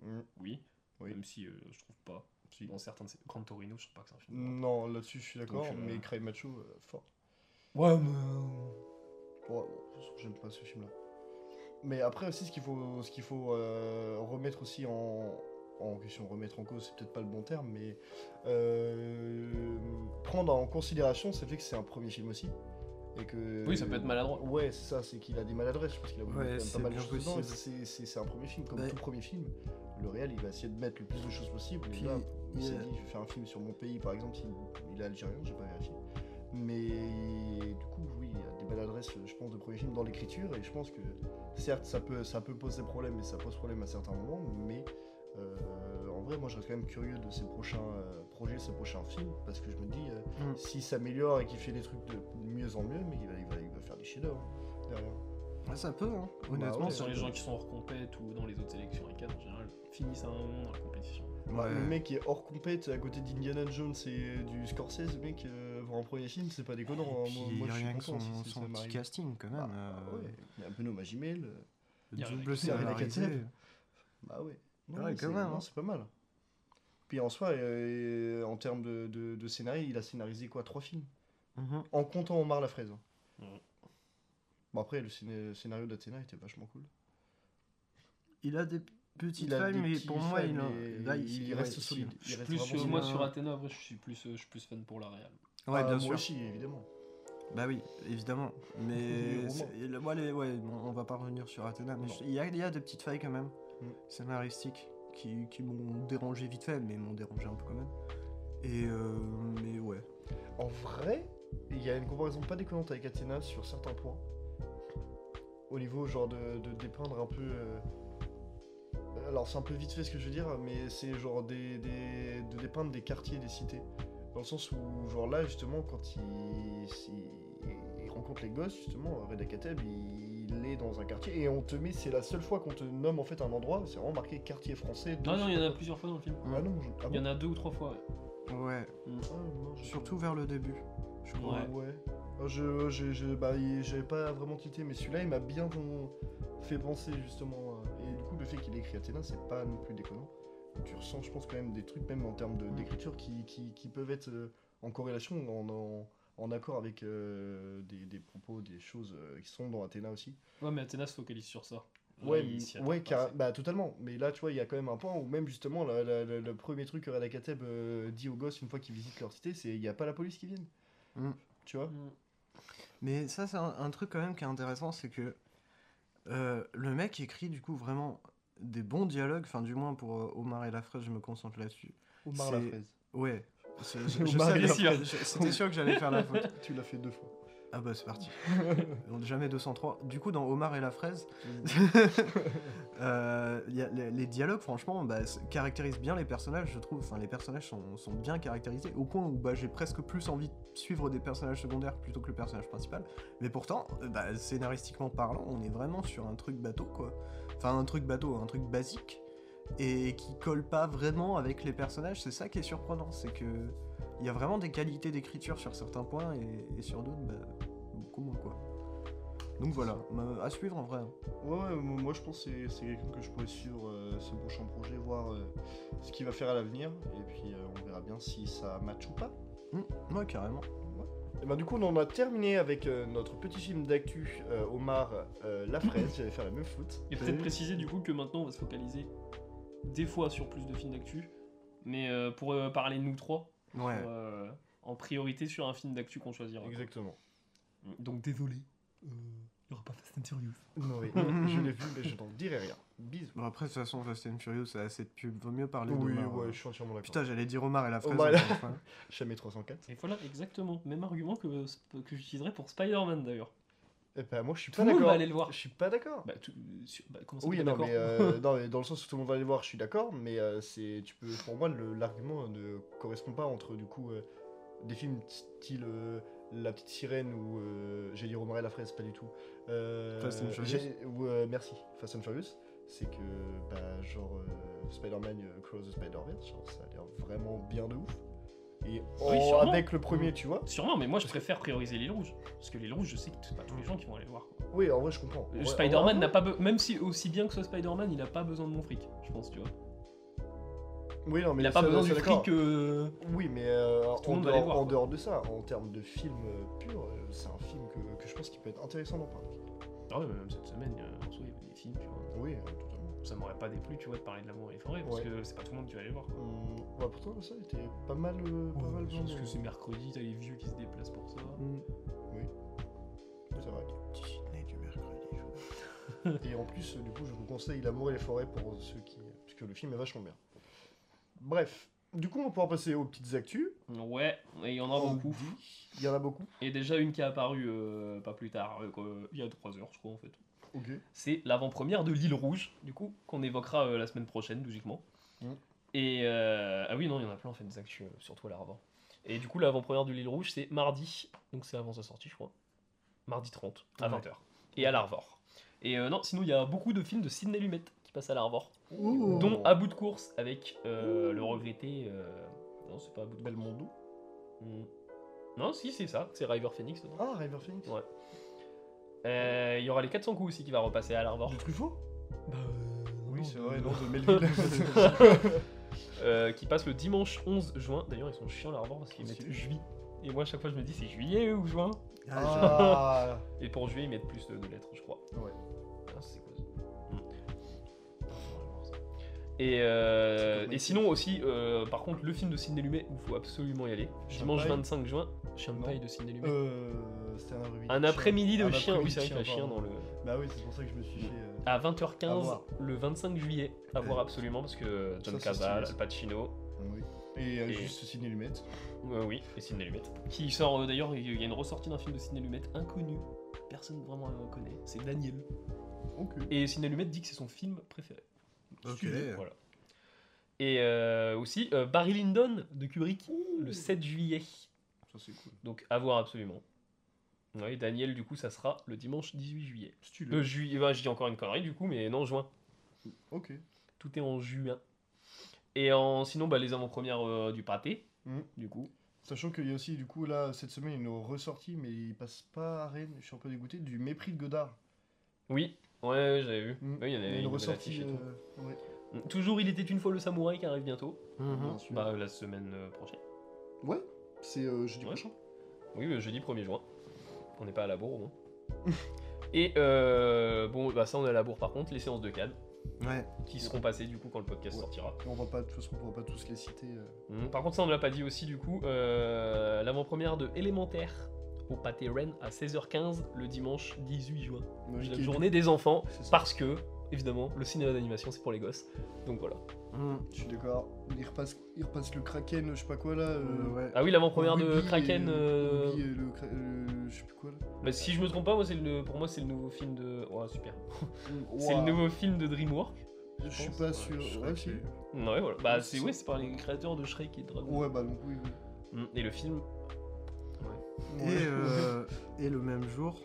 Mm. oui, Oui. même si euh, je trouve pas. Si. Dans certains de ses Grand Torino, je trouve pas que c'est un film. Non, là-dessus, je suis d'accord, Donc, euh, mais Cry Macho, euh, fort. Ouais mais Ouais, bon, j'aime pas ce film-là. Mais après aussi, ce qu'il faut, ce qu'il faut euh, remettre aussi en, en question, remettre en cause, c'est peut-être pas le bon terme, mais euh, prendre en considération, c'est le fait que c'est un premier film aussi. Et que, Oui, ça peut être maladroit. Ouais, c'est ça, c'est qu'il a des maladresses. Je pense qu'il a Ouais, quand même c'est pas mal de choses dedans. c'est- un premier film, comme tout premier film. Le réel, il va essayer de mettre le plus de choses possible. Puis, et là, il s'est a- dit, je vais faire un film sur mon pays, par exemple, s'il il est algérien, j'ai pas vérifié. Mais du coup, oui, il y a des maladresses, je pense, de premier film dans l'écriture. Et je pense que, certes, ça peut, ça peut poser problème, et ça pose problème à certains moments. Mais euh, en vrai, moi, je reste quand même curieux de ses prochains euh, projets, ses prochains films. Parce que je me dis, euh, Mm. s'il s'améliore et qu'il fait des trucs de mieux en mieux, mais il va, il va, il va faire des chefs-d'œuvre derrière. Ouais, ça peut, hein. Honnêtement, ouais, ça Sur les gens qui sont hors compète ou dans les autres sélections et cadres en général, finissent à un moment dans la compétition. Ouais. Le mec est hors compète à côté d'Indiana Jones et du Scorsese, le mec, euh, voir un premier film, c'est pas déconnant. hein. Moi, puis moi, je suis rien que content son, si son petit casting, quand même. Ah, euh, ouais. Il y a Benoît Magimel. euh, Il y a Double Kateb. Bah ouais. Non, Ouais, quand c'est- même, hein. c'est pas mal. Puis en soi, euh, en termes de, de, de scénario, il a scénarisé quoi Trois films Mhm. En comptant Omar la fraise. Ouais. Bon après, le ciné- scénario d'Athéna était vachement cool. Il a des petites Il a failles, des mais pour moi, il, il reste solide. Je suis plus, euh, moi sur Athéna, après, je suis plus, euh, je suis plus fan pour la Real. Ouais, Ah, bien moi sûr. aussi, évidemment. Bah oui, évidemment. Mais (laughs) le- moi, les- ouais, bon, on va pas revenir sur Athéna, mais il y, a, il y a des petites failles quand même, Mm. scénaristiques, qui, qui m'ont dérangé vite fait, mais m'ont dérangé un peu quand même. Et euh, mais ouais. En vrai, il y a une comparaison pas déconnante avec Athéna sur certains points. Au niveau genre de, de dépeindre un peu. euh, Alors c'est un peu vite fait ce que je veux dire, mais c'est genre des, des- de dépeindre des quartiers, des cités. Dans le sens où genre là justement quand il, il, il rencontre les gosses justement, Reda Kateb il est dans un quartier et on te met, c'est la seule fois qu'on te nomme en fait un endroit, c'est vraiment marqué quartier français. Non, non, il y en a plusieurs fois dans le film. Ah non, je- ah Il y en bon a deux ou trois fois. ouais. Ouais, Ah, non, j'ai surtout vers le début, je crois. Ouais. Ouais. Euh, Je, je, je- bah, j'avais pas vraiment tilté, mais celui-là, il m'a bien fait penser justement. Le fait qu'il ait écrit Athéna, c'est pas non plus déconnant. Tu ressens, je pense, quand même des trucs, même en termes de- d'écriture, qui, qui, qui peuvent être euh, en corrélation, en, en, en accord avec euh, des, des propos, des choses euh, qui sont dans Athéna aussi. Ouais, mais Athéna se focalise sur ça. Ouais, ouais car- bah, totalement. Mais là, tu vois, il y a quand même un point où même justement, la- la- la- le premier truc que Reda Kateb euh, dit aux gosses une fois qu'ils visitent leur cité, c'est il n'y a pas la police qui vient. Mm. Tu vois? Mm. Mais ça, c'est un, un truc quand même qui est intéressant, c'est que euh, le mec écrit du coup vraiment des bons dialogues, enfin du moins pour euh, Omar et la fraise, je me concentre là-dessus. Omar la fraise. Ouais. C'était sûr que j'allais faire la (laughs) faute. tu l'as fait deux fois. Ah bah c'est parti. On jamais 203. Du coup, dans Omar et la fraise, (laughs) euh, y a les, les dialogues, franchement, bah, caractérisent bien les personnages, je trouve. Enfin, les personnages sont, sont bien caractérisés, au point où bah, j'ai presque plus envie de suivre des personnages secondaires plutôt que le personnage principal. Mais pourtant, euh, bah, scénaristiquement parlant, on est vraiment sur un truc bateau, quoi. Enfin, un truc bateau, un truc basique, et qui colle pas vraiment avec les personnages. C'est ça qui est surprenant, c'est que il y a vraiment des qualités d'écriture sur certains points, et, et sur d'autres, bah, beaucoup moins, quoi. Donc voilà, à suivre en vrai. Ouais, ouais, mo- moi je pense que c'est- quelqu'un que je pourrais suivre euh, ce prochain projet, voir euh, ce qu'il va faire à l'avenir, et puis euh, on verra bien si ça match ou pas. Hmm, ouais, carrément. Et ben du coup on en a terminé avec euh, notre petit film d'actu euh, Omar euh, La Fraise, j'allais faire la même faute. Et peut-être préciser du coup que maintenant on va se focaliser des fois sur plus de films d'actu, mais euh, pour parler de nous trois, Ouais. en priorité sur un film d'actu qu'on choisira. Exactement. Donc désolé, il n'y aura pas Fast and Furious. Oui, (laughs) je l'ai vu mais je t'en dirai rien. Bisous. Bon, après, de toute façon, Fast and Furious, c'est assez de pub. Vaut mieux parler Oui, d'Omar, ouais, euh. je suis entièrement d'accord. Putain, j'allais dire Omar et la fraise. Omar une fois. Jamais 304. Et voilà, exactement, même argument que, que j'utiliserai pour Spider-Man d'ailleurs. Eh ben moi je suis Tout pas le monde d'accord. va aller le voir. Je suis pas d'accord. Bah, tout- bah, comment ça Oui, non, d'accord mais, euh, (laughs) non, mais dans le sens où tout le monde va aller voir, je suis d'accord, mais euh, c'est, tu peux, pour moi, le- l'argument ne correspond pas entre du coup euh, des films style euh, La Petite Sirène ou euh, j'ai dit Omar et la fraise, pas du tout. Euh, Fast and Furious. ou, euh, merci, Fast and Furious. C'est que bah, genre euh, Spider-Man Cross the Spider-Verse, genre, ça a l'air vraiment bien de ouf. Et Oui, en- sûrement. avec le premier, tu vois. Sûrement, mais moi je préfère prioriser l'île rouge. Parce que l'île rouge, je sais que c'est pas tous les gens qui vont aller le voir. Oui, en vrai, je comprends. En vrai- en Spider-Man n'a pas be- même si aussi bien que soit Spider-Man, il a pas besoin de mon fric, je pense, tu vois. Oui, non, mais Il a pas besoin du fric. euh, Oui, mais euh, en, dehors, voir, en quoi. dehors de ça, en termes de film euh, pur, euh, c'est un film que, que je pense qu'il peut être intéressant d'en parler. Ah ouais, mais même cette semaine, euh, en soi, il y avait des films, tu vois. Oui, totalement. Ça m'aurait pas déplu, tu vois, de parler de l'amour et les forêts, parce Ouais. que c'est pas tout le monde qui va aller voir. quoi. Ouais, pourtant, ça était pas mal, euh, pas mal parce blindé. que c'est mercredi, t'as les vieux qui se déplacent pour ça. Hum, Oui, c'est vrai. Disney du mercredi. je- Et en plus, du coup, je vous conseille L'amour et les forêts pour ceux qui. Parce que le film est vachement bien. Bref, du coup, on va pouvoir passer aux petites actus. Ouais, et il y en a On beaucoup. Il y en a beaucoup. Et déjà une qui est apparue euh, pas plus tard, euh, il y a 3 heures, je crois, en fait. Ok. C'est l'avant-première de l'île Rouge, du coup, qu'on évoquera euh, la semaine prochaine, logiquement. Mm. Et ah oui, non, il y en a plein, en fait, des actus, surtout à l'avant. Et du coup, l'avant-première de l'île Rouge, c'est mardi, donc c'est avant sa sortie, je crois. Mardi 30, à Ouais. 20h. Et à l'Arvor. Et non, sinon, il y a beaucoup de films de Sidney Lumet qui passent à l'Arvor, dont À bout de course avec euh, le regretté. euh, Non, c'est pas à bout de Belmondo. Mm. Non, si, c'est ça, c'est River Phoenix. dedans. Ah, River Phoenix. Ouais. Euh, Il y aura les 400 coups aussi qui va repasser à l'Arvor. De Truffaut? Bah, Oui, c'est vrai, non, de Melville. (laughs) (laughs) Euh, qui passe le dimanche 11 juin. D'ailleurs, ils sont chiants l'Arvor parce qu'ils mettent juillet. Et moi, à chaque fois, je me dis c'est juillet ou juin. ah, (laughs) Et pour juillet, ils mettent plus de, de lettres, je crois. Ouais. Ah, c'est quoi ça? Et, euh, et sinon aussi, euh, par contre, le film de Sidney Lumet il faut absolument y aller. Dimanche de paille 25 juin, Chien de Non. paille de Sidney Lumet. euh, c'était un après-midi. Un de chien. après-midi de Un chien, oui, après-midi c'est vrai de qu'il y a un chien dans le. Bah oui, c'est pour ça que je me suis fait. euh, À À 20h15 voir. le 25 juillet, à voir Euh, absolument parce que John stylé, Al Pacino, oui. Et, euh, Et- juste Sidney Lumet. euh, oui, et Sidney Lumet, qui sort euh, d'ailleurs, il y a une ressortie d'un film de Sidney Lumet inconnu, personne vraiment ne connaît, c'est Daniel. Ok. Et Sidney Lumet dit que c'est son film préféré. Ok. Stylé, Voilà. Et euh, aussi euh, Barry Lyndon de Kubrick, le 7 juillet, Ça, c'est cool. donc à voir absolument. Oui, Daniel, du coup, ça sera le dimanche 18 juillet. Le juillet, bah, je dis encore une connerie du coup, mais non, juin. Ok. Tout est en juin. Et en, sinon, bah, les avant-premières euh, du pâté, Mhm. du coup. Sachant qu'il y a aussi, du coup, là, cette semaine, ils l'ont ressorti, mais il passe pas à Rennes, je suis un peu dégoûté, du mépris de Godard. Oui, ouais, ouais, j'avais vu. Mm. Oui, il y en avait une ressortie. euh, ouais. Mm. Toujours, il était une fois le samouraï qui arrive bientôt. Mhm. Bien sûr. Bah, la semaine euh, prochaine. Ouais, c'est euh, jeudi Ouais. prochain. Oui, le jeudi 1er juin. On n'est pas à la bourre, au moins. (laughs) Et euh, bon, bah ça, on est à la bourre par contre, les séances de CAD, Ouais. qui seront passées du coup quand le podcast Ouais. sortira. On va pas, de toute façon, on pourra pas tous les citer. euh. Mm. Par contre, ça, on ne l'a pas dit aussi, du coup, euh, l'avant-première de Élémentaire au Pâté Rennes à 16h15 le dimanche 18 juin. Ouais, La journée des enfants, C'est parce que, évidemment, le cinéma d'animation, c'est pour les gosses. Donc voilà. Mhm. Je suis d'accord. Il repasse, il repasse le Kraken, je sais pas quoi là. euh, Euh, ouais. Ah oui, l'avant-première de et- Kraken. euh, et le, euh, je sais plus quoi là. bah, si je me trompe pas, moi, c'est le, pour moi, c'est le nouveau film de. Oh, super. C'est Ouah, le nouveau film de DreamWorks. Je suis pense, pas sûr. Ouais, si. Ouais, voilà. Bah, c'est c'est ouais, c'est par les créateurs de Shrek et Dragon. Ouais, bah donc oui. oui. Mm. Et le film. Et, euh, et le même jour,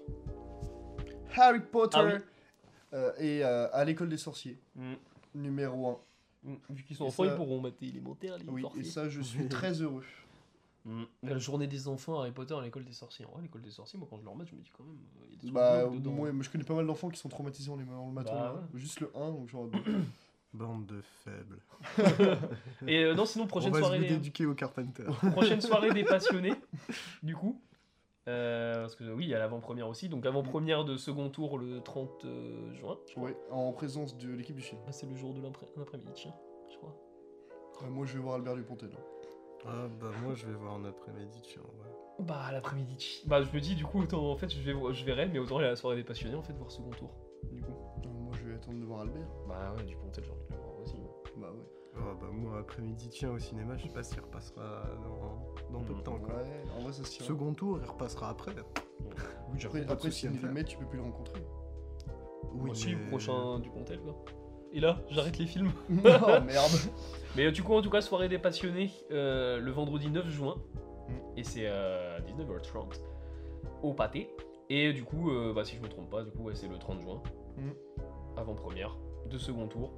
Harry Potter Ah oui. euh, et euh, à l'école des sorciers, Mm. numéro 1. Mm. Vu qu'ils sont Et enfants, ça- ils pourront mater élémentaire, les Oui, sorciers. et ça, je suis (laughs) très heureux. Mm. La journée des enfants, Harry Potter à l'école des sorciers. En vrai, l'école des sorciers, moi, quand je le remets, je me dis quand même. euh, Il y a des trucs Bah, glauques dedans. moi, moi, je connais pas mal d'enfants qui sont traumatisés en les en le matant. Bah, là. Juste le 1, donc genre. (clears throat) bande de faibles. (laughs) Et euh, non, sinon, prochaine On va soirée. se éduquer au Carpenter. prochaine soirée des (laughs) passionnés, du coup. Euh, parce que oui, il y a l'avant-première aussi. Donc avant-première de second tour le 30 euh, juin. ouais, en présence de l'équipe du chien. Ah, c'est le jour de l'après-midi, tiens, je crois. Euh, moi, je vais voir Albert Dupontel. hein. Ah bah moi je vais voir un après-midi, tiens, ouais. Bah l'après-midi. Bah je me dis du coup autant en fait je, vais, je verrai mais autant aller à la soirée des passionnés en fait voir second tour. Du coup. Moi, je vais attendre de voir Albert. Bah ouais du Pontel Bah ouais. Ah bah moi après-midi, tiens, au cinéma, je sais pas s'il repassera dans, dans peu de temps, quoi. Ouais, en vrai, ça se tient. Second tour, il repassera après. Après, pas après si faire. met, tu peux plus le rencontrer. Oui, aussi mais- prochain du Pontel quoi. Et là j'arrête les films. (laughs) oh (laughs) merde. Mais euh, du coup en tout cas soirée des passionnés euh, le vendredi 9 juin. Mm. Et c'est à 19h30 au pâté. Et du coup euh, bah, si je me trompe pas du coup ouais, c'est le 30 juin. Mm. Avant-première de second tour.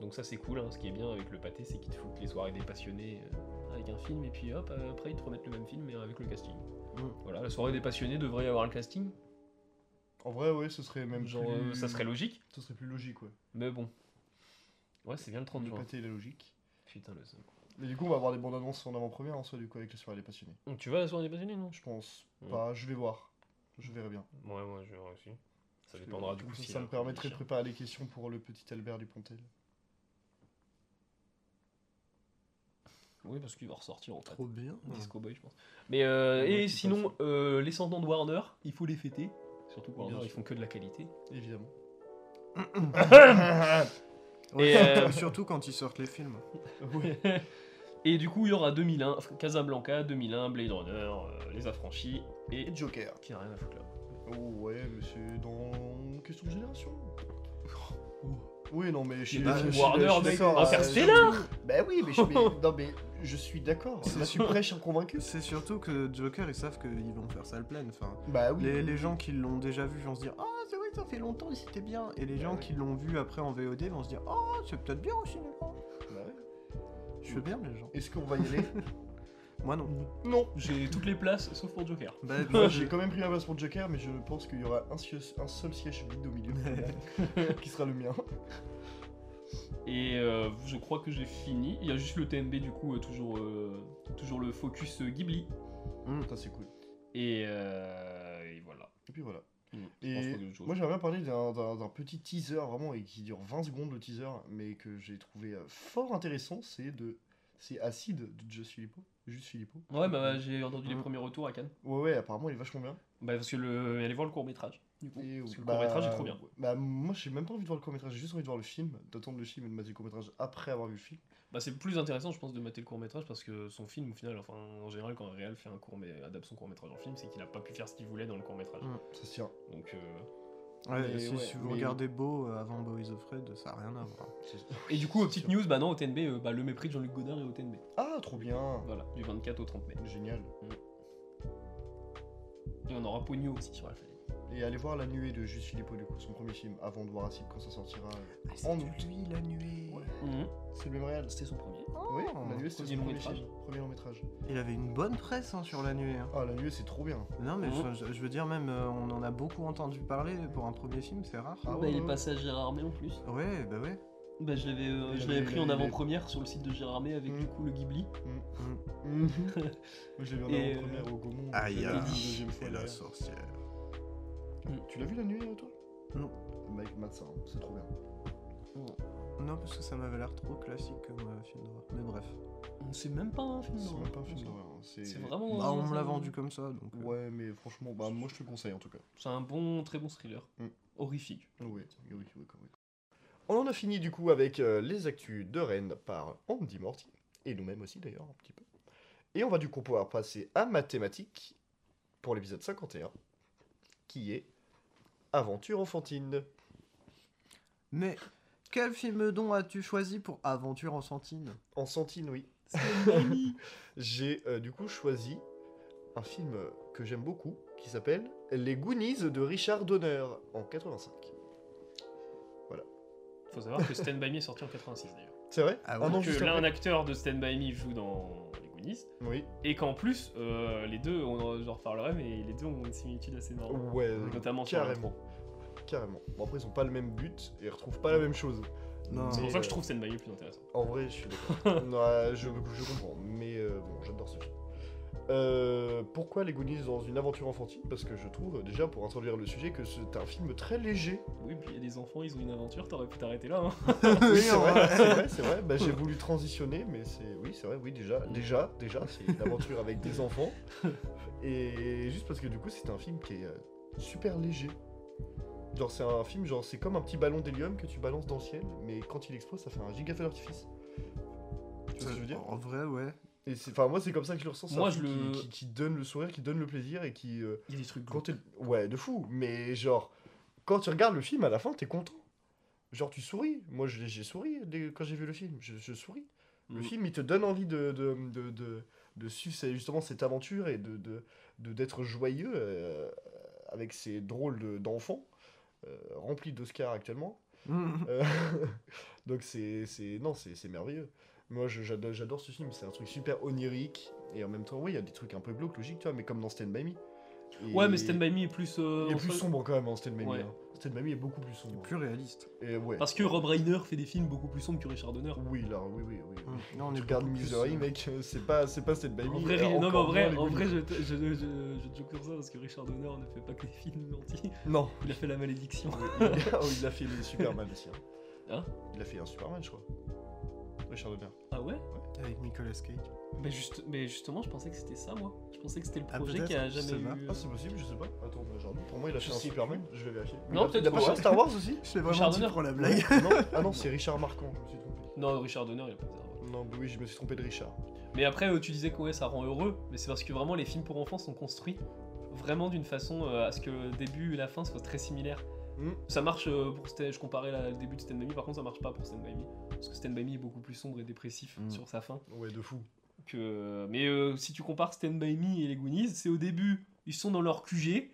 Donc ça c'est cool, hein. ce qui est bien avec le pâté c'est qu'ils te foutent les soirées des passionnés euh, avec un film et puis hop après ils te remettent le même film mais avec le casting. Mm. Voilà, la soirée des passionnés devrait y avoir le casting. En vrai, ouais, ce serait même Genre plus... euh, ça serait logique, Ce serait plus logique, ouais. mais bon. Ouais c'est bien le 30 Le juin. pâté et la logique. Putain le seum. Mais du coup, on va avoir des bandes annonces en avant-première en soi, du coup, avec la soirée des passionnés. Donc tu vas à la soirée des passionnés non? Je pense pas, je vais voir. Je verrai bien. Ouais moi je vais aussi. Ça dépendra du coup ça, si ça me permettrait de préparer les questions pour le petit Albert Dupontel. Oui, parce qu'il va ressortir en fait. Trop bien. Disco Boy, je pense. Mais euh, Ouais, et sinon, euh, les cendants de Warner, il faut les fêter. Surtout que Warner, ils font que de la qualité. Évidemment. (coughs) Ouais, Et, euh, Surtout quand ils sortent les films. (laughs) et du coup, il y aura 2001, Casablanca, 2001, Blade Runner, euh, Les Affranchis et Et Joker. qui n'a rien à foutre là. Oh ouais, mais c'est dans question de génération. Oui, non, mais je suis je suis- Warner, je suis d'accord, Interstellar Bah oui, mais je, mais- (laughs) non, mais je suis d'accord. Tu prêches un convaincu. C'est surtout que Joker, ils savent qu'ils vont faire ça le plein. Enfin, Bah oui. les, les gens qui l'ont déjà vu vont se dire Ah, c'est vrai, ça fait longtemps et c'était bien. Et les gens Ouais. qui l'ont vu après en VOD vont se dire Ah, c'est peut-être bien au cinéma. Bah ouais. Je suis bien, les gens. Est-ce qu'on va y aller? (laughs) Moi, non. Non. J'ai toutes les places sauf pour Joker. Bah, Moi, (laughs) j'ai quand même pris ma place pour Joker, mais je pense qu'il y aura un, siège- un seul siège vide au milieu, (laughs) qui sera le mien. Et euh, je crois que j'ai fini. Il y a juste le TMB du coup, euh, toujours, euh, toujours le focus Ghibli. Ça, c'est cool. Et, euh, et voilà. Et puis voilà. Mm, pense Et moi j'aimerais bien parler d'un- petit teaser vraiment et qui dure 20 secondes le teaser mais que j'ai trouvé fort intéressant c'est de c'est Acide de Just Filippo juste Filippo Ouais, bah j'ai entendu les Mm. premiers retours à Cannes. ouais ouais apparemment il est vachement bien Bah parce que le... allez voir le court métrage. Du coup, Et, parce que le bah, court métrage est trop bien. bah moi j'ai même pas envie de voir le court métrage j'ai juste envie de voir le film d'attendre le film et de mater le court métrage après avoir vu le film Bah c'est plus intéressant je pense de mater le court métrage parce que son film au final, enfin en général quand un réal fait un court mais adapte son court métrage en film, c'est qu'il a pas pu faire ce qu'il voulait dans le court métrage. Mm. ça se tient Donc euh, Ouais, Mais si, ouais, si vous mais- regardez Beau euh, avant Boys of Fred, ça n'a rien à voir. Et du coup, aux petites news, bah non, au TNB, euh, bah, le mépris de Jean-Luc Godard est au TNB. ah trop bien Voilà, du 24 au 30 mai. génial Et on aura Pogno aussi sur Alpha et allez voir La Nuée de Juste Filippo du coup son premier film avant de voir Acide quand ça sortira Ah, En août. lui, la nuée. Ouais. c'est le même réel C'était son premier. oui La Nuée c'était son premier métrage. film premier long métrage Il avait une bonne presse hein, sur la nuée. hein. ah La Nuée c'est trop bien Non, mais Mhm. je, je veux dire, même euh, on en a beaucoup entendu parler pour un premier film, c'est rare. Ah bah, ouais, il est ouais. passé à Gérardmer en plus. Ouais, bah ouais. Bah, je l'avais euh, je l'avais pris en avant-première sur le site de Gérardmer avec Mm. du coup le Ghibli. Mm. (laughs) Moi je l'ai vu en avant-première au Gaumont. Aïe, je l'ai sorcière. Tu l'as vu la nuit toi? Non. Mike hein, c'est trop bien. Non, parce que ça m'avait l'air trop classique comme euh, film d'horreur. Mais bref. C'est même pas un film C'est d'horreur. même pas un film d'horreur. hein, C'est C'est vraiment. Bah, on me l'a vendu comme ça, donc. euh, Ouais, mais franchement, bah, moi je te le conseille en tout cas. C'est un bon, très bon thriller. Mm. Horrifique. Oui, oui, oui, oui, oui, oui. On en a fini du coup avec euh, les actus de Rennes par Andy Morty, et nous-mêmes aussi d'ailleurs, un petit peu. Et on va du coup pouvoir passer à mathématiques pour l'épisode 51, qui est Aventure enfantine. Mais quel film don as-tu choisi pour Aventure en Santine En santine, oui. (laughs) J'ai euh, du coup choisi un film que j'aime beaucoup qui s'appelle Les Goonies de Richard Donner en 85. Faut savoir que Stand By Me est sorti en 86 d'ailleurs. C'est vrai? Ah Un ouais que juste là, un acteur de Stand By Me joue dans Oui. Et qu'en plus, euh, les deux, on en, j'en reparlerai, mais les deux ont une similitude assez marrante. Ouais, Notamment sur carrément. Carrément. Bon après ils ont pas le même but et ils retrouvent pas la même chose. C'est pour ça que je euh, trouve Me plus intéressant. En vrai, je suis d'accord. (laughs) Je comprends, mais euh, bon, j'adore ce film. Euh, pourquoi les Goonies dans une aventure enfantine? Parce que je trouve, déjà pour introduire le sujet, que c'est un film très léger. Oui, puis il y a des enfants, ils ont une aventure, t'aurais pu t'arrêter là. Hein. (laughs) Oui, c'est vrai, c'est vrai, c'est vrai. Bah, j'ai voulu transitionner, mais c'est oui, c'est vrai, oui, déjà, déjà, déjà, c'est une aventure avec des enfants. Et juste parce que du coup, c'est un film qui est euh, super léger. Genre, c'est un film, genre, c'est comme un petit ballon d'hélium que tu balances dans le ciel, mais quand il explose, ça fait un giga feu d'artifice. Tu vois ce que je veux dire? En vrai, ouais. Et c'est, enfin, moi, c'est comme ça que je le ressens. C'est Moi, un je film le- qui, qui- qui donne le sourire, qui donne le plaisir et qui. euh, Il y a des trucs quand Ouais, de fou. Mais genre, quand tu regardes le film à la fin, t'es content. Genre, tu souris. Moi, j'ai souri dès- quand j'ai vu le film. Je, je souris. Le Mm. film, il te donne envie de, de, de, de, de suivre justement cette aventure et de, de, de- d'être joyeux euh, avec ces drôles de- d'enfants euh, remplis d'Oscars actuellement. Euh, (laughs) donc c'est c'est non c'est c'est merveilleux. Moi j'adore j'adore ce film, c'est un truc super onirique et en même temps oui, il y a des trucs un peu glauques logiques tu vois, mais comme dans Stand by Me. Et- Ouais, mais Stand By Me est plus. euh, Il est plus sombre quand même, hein, Stand By Me. Ouais. hein. Stand By Me est beaucoup plus sombre. Plus réaliste. Et ouais. Parce que Rob Reiner fait des films beaucoup plus sombres que Richard Donner. Oui, là, oui, oui, oui. Hum, Là, on Tu est regardes beaucoup plus, Misery, euh, mec, euh, c'est pas, c'est pas Stand By Me. En vrai, non, mais en vrai, en vrai je, je, je, je, je joke sur ça parce que Richard Donner ne fait pas que des films gentils. Non. Il a fait La Malédiction. il, a, oh, il a fait les Superman aussi. Hein. Hein? Il a fait un Superman, je crois. Richard Donner. Ah ouais Avec Nicolas Cage. mais, juste, mais justement, je pensais que c'était ça, moi. Je pensais que c'était le Ah, projet qui a jamais eu. Ah, c'est possible, je sais pas. Attends, bah, genre, pour moi, il a Je fait un Superman. Je vais vérifier. Non, peut-être Il a pas, ouais. un Star Wars aussi Je l'ai Richard vraiment dit pour la blague. non Ah non, c'est Richard Marquand, je me suis trompé. Non, Richard Donner, il a pas fait. Non, bah oui, je me suis trompé de Richard. Mais après, euh, tu disais que ouais, ça rend heureux, mais c'est parce que vraiment les films pour enfants sont construits vraiment d'une façon euh, à ce que le début et la fin soient très similaires. Mm. Ça marche euh, pour Sta- je comparais la- le début de Stand By Me, par contre ça marche pas pour Stand By Me parce que Stand By Me est beaucoup plus sombre et dépressif Mm. sur sa fin. Ouais, de fou. Que mais euh, si tu compares Stand By Me et les Goonies, c'est au début ils sont dans leur QG.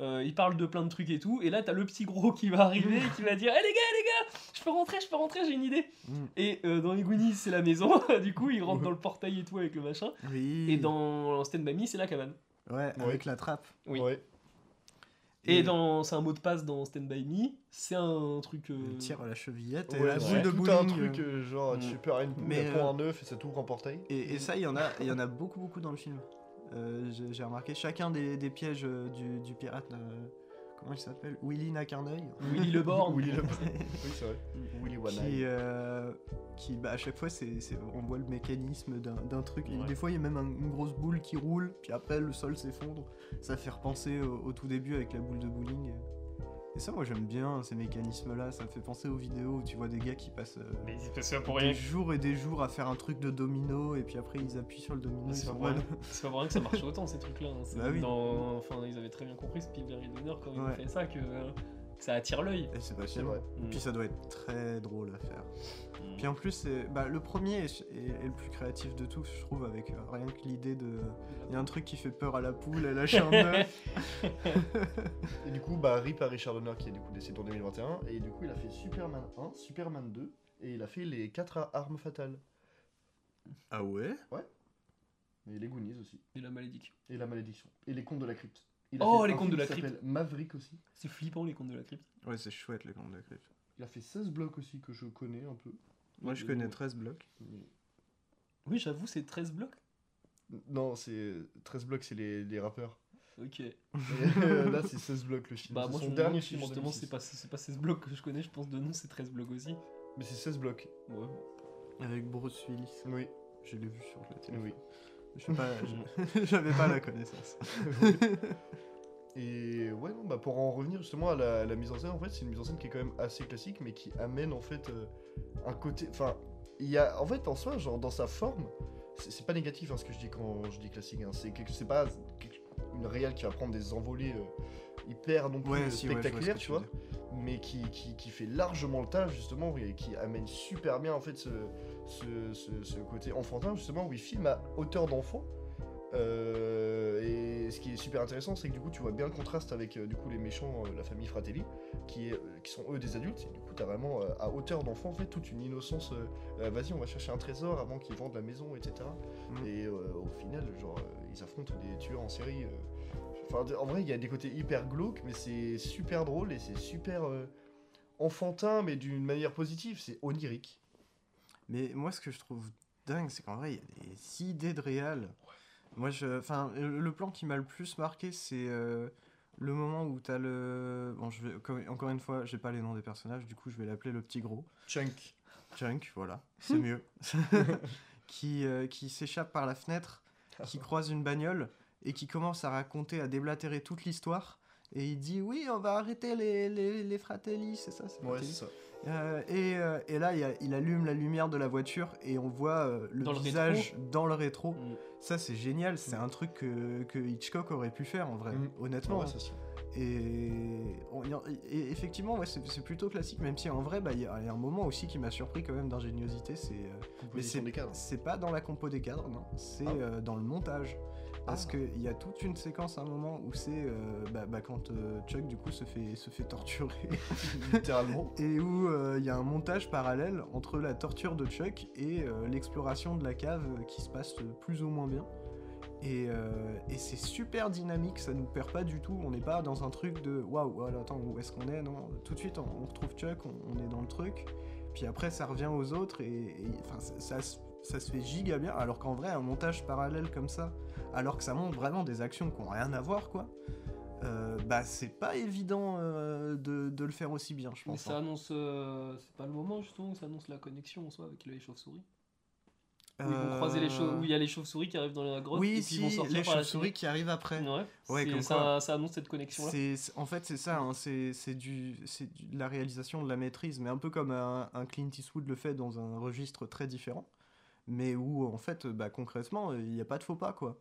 euh, ils parlent de plein de trucs et tout, et là t'as le petit gros qui va arriver et qui va dire Eh les gars, les gars, je peux rentrer, je peux rentrer, j'ai une idée. Mm. Et euh, dans les Goonies, c'est la maison, (laughs) du coup il rentre dans le portail et tout avec le machin. Oui. Et dans Stand By Me, c'est la cabane. Ouais, avec la trappe. Oui. Ouais. Et dans c'est un mot de passe dans Stand By Me, c'est un truc. euh, Le tir à la chevillette et Ouais, la c'est boule de tout bowling. un truc, euh, genre, tu Mm. fais peur à une boule, Mais, elle prend euh, un œuf et ça t'ouvre un portail. Et, et ça, il y en a, il y en a beaucoup, beaucoup dans le film. Euh, J'ai remarqué chacun des, des pièges euh, du, du pirate. là, euh, comment il s'appelle? Willy Nacarneuil. Willy Le Borgne. (laughs) Willy Le Oui, c'est vrai. Willy One qui, euh, qui bah, à chaque fois, c'est c'est- on voit le mécanisme d'un truc. Ouais. Des fois, il y a même un- une grosse boule qui roule, puis après, le sol s'effondre. Ça fait repenser au, au tout début avec la boule de bowling. Et ça, moi, j'aime bien ces mécanismes-là. Ça me fait penser aux vidéos où tu vois des gars qui passent euh, Mais c'est ça pour des rien. jours et des jours à faire un truc de domino, et puis après, ils appuient sur le domino. ils C'est pas, pas rien que ça marche (laughs) autant ces trucs-là. hein. Bah oui. dans- Enfin, ils avaient très bien compris Spielberg et Donner quand ils ont Ouais. fait ça que, euh, que ça attire l'œil. Et c'est C'est passionnant. vrai. Mm. Puis ça doit être très drôle à faire. Puis en plus, c'est- bah, le premier est, est- est le plus créatif de tous, je trouve, avec euh, rien que l'idée de. Il y a un truc qui fait peur à la poule, elle lâche un (laughs) œuf. Et du coup, bah, Rip à Richard Donner qui est du coup décédé en 2021. Et du coup, il a fait Superman 1, Superman 2. Et il a fait les 4 armes fatales. Ah ouais? Et les Goonies aussi. Et la malédiction. Et la malédiction. Et les contes de la crypte. Il Oh, fait les contes de la s'appelle Maverick aussi. C'est flippant les contes de la crypte. Ouais, c'est chouette les contes de crypte. Il a fait 16 blocs aussi que je connais un peu. Moi je connais 13 blocs. Oui, j'avoue, c'est 13 blocs. Non, c'est 13 blocs, c'est les, les rappeurs. Ok. Et, là, c'est 16 blocs le film. Bah, moi, son je dernier film en justement, 2006. c'est pas, c'est pas 16 blocs que je connais, je pense de nom, c'est 13 blocs aussi. Mais c'est 16 blocs. Ouais. Avec Bruce Willis. Oui, Je l'ai vu sur la télé. oui. Je sais pas, je- (laughs) (laughs) j'avais pas la connaissance. (laughs) Et ouais, non, bah pour en revenir justement à la, la mise en scène, en fait, c'est une mise en scène qui est quand même assez classique, mais qui amène en fait euh, un côté. Enfin, il y a. En fait, en soi, genre dans sa forme, c'est pas négatif hein, ce que je dis quand je dis classique. hein, c'est pas une réelle qui va prendre des envolées euh, hyper non plus Ouais, euh, ouais, vois spectaculaires, tu vois, mais qui, qui, qui fait largement le taf justement et qui amène super bien en fait ce, ce, ce- ce côté enfantin justement où il filme à hauteur d'enfant. Euh, et ce qui est super intéressant, c'est que du coup, tu vois bien le contraste avec euh, du coup les méchants, euh, la famille Fratelli, qui, est, euh, qui sont eux des adultes. Et du coup, t'as vraiment à hauteur d'enfant en fait toute une innocence. Vas-y, on va chercher un trésor avant qu'ils vendent la maison, etc. Mm. Et euh, au final, genre, ils affrontent des tueurs en série. Enfin, en vrai, il y a des côtés hyper glauques, mais c'est super drôle et c'est super enfantin, mais d'une manière positive. C'est onirique. Mais moi, ce que je trouve dingue, c'est qu'en vrai, il y a des idées de réal. Moi, je, enfin, le le plan qui m'a le plus marqué, c'est euh, le moment où t'as le. Bon, je vais encore- une fois, j'ai pas les noms des personnages, du coup, je vais l'appeler le petit gros. Chunk. Chunk, voilà, (laughs) c'est mieux. (laughs) qui euh, qui s'échappe par la fenêtre, qui croise une bagnole et qui commence à raconter, à déblatérer toute l'histoire. Et il dit oui, on va arrêter les, les, les fratelli, c'est ça, c'est Ouais, ça. Euh, et, euh, et là, il, y a- il allume la lumière de la voiture et on voit euh, le Dans le visage dans le rétro. Mm. Ça, c'est génial. C'est un truc que, que Hitchcock aurait pu faire en vrai, Mm. honnêtement. Ouais, ça, c'est- et, on- effectivement, ouais, c'est plutôt classique, même si en vrai, bah, il y, a il y a un moment aussi qui m'a surpris quand même d'ingéniosité. C'est euh, mais c'est pas dans la compo des cadres, non. C'est Ah. euh, dans le montage. Parce Ah. qu'il y a toute une séquence à un moment où c'est euh, bah, bah, quand euh, Chuck du coup se fait, se fait torturer (laughs) Littéralement. et où euh, il y a un montage parallèle entre la torture de Chuck et l'exploration de la cave qui se passe plus ou moins bien. Et, et c'est super dynamique, ça nous perd pas du tout. On n'est pas dans un truc de waouh, alors attends, où est-ce qu'on est Non, tout de suite on, retrouve Chuck, on, on est dans le truc. Puis après ça revient aux autres et, ça, ça se fait giga bien. Alors qu'en vrai, un montage parallèle comme ça, alors que ça montre vraiment des actions qui n'ont rien à voir, quoi. euh, bah c'est pas évident euh, de, de le faire aussi bien, je Mais pense. ça hein. annonce. euh, c'est pas le moment justement où ça annonce la connexion en soi avec les chauves-souris. Où ils vont croiser les. Où il y a les chauves-souris qui arrivent dans la grotte. et Oui, puis si, ils vont sortir les chauves-souris qui arrivent après. Ouais, comme ça, quoi. ça annonce cette connexion là. C'est, en fait, c'est ça, hein, c'est, du, c'est du- de la réalisation, de la maîtrise, mais un peu comme un, un Clint Eastwood le fait dans un registre très différent, mais où en fait, bah, concrètement, il n'y a pas de faux pas, quoi.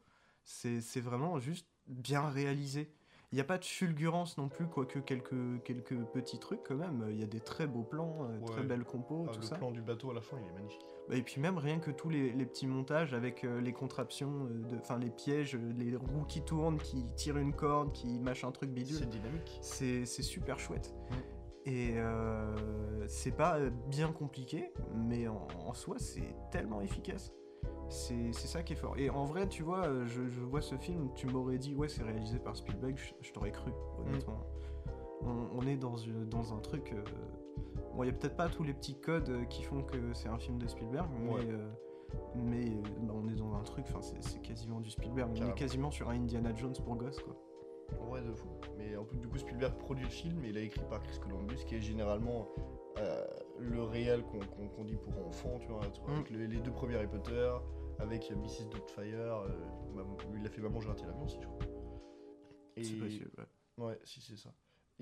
C'est, vraiment juste bien réalisé. Il n'y a pas de fulgurance non plus, quoique quelques, quelques petits trucs quand même. Il y a des très beaux plans, euh, très Ouais. belles compos, Ah, tout le ça. plan du bateau à la fin, il est magnifique. Bah, Et puis même rien que tous les, les petits montages avec euh, les contraptions, euh, enfin les pièges, les roues qui tournent, qui tirent une corde, qui mâchent un truc bidule. C'est dynamique. C'est super chouette. Mm. Et euh, c'est pas bien compliqué, mais en, en soi, c'est tellement efficace. C'est ça qui est fort. Et en vrai, tu vois, euh, je, je vois ce film, tu m'aurais dit, ouais, c'est réalisé par Spielberg, je, je t'aurais cru, honnêtement. On, on est dans, une- dans un truc. euh, bon, il y a peut-être pas tous les petits codes euh, qui font que c'est un film de Spielberg, mais. Ouais. euh, mais euh, bah, on est dans un truc, enfin c'est quasiment du Spielberg, on Carrément. est quasiment sur un Indiana Jones pour gosses quoi. Ouais, de fou. Mais en plus, du coup, Spielberg produit le film et il a écrit par Chris Columbus, qui est généralement euh, le réel qu'on dit pour enfants, tu vois, Mm. avec le- les deux premiers Harry Potter, avec euh, Mrs. Doubtfire, euh, il a fait Maman, j'ai raté l'avion aussi, je crois. Et... C'est possible, ouais. Ouais, si, c'est ça.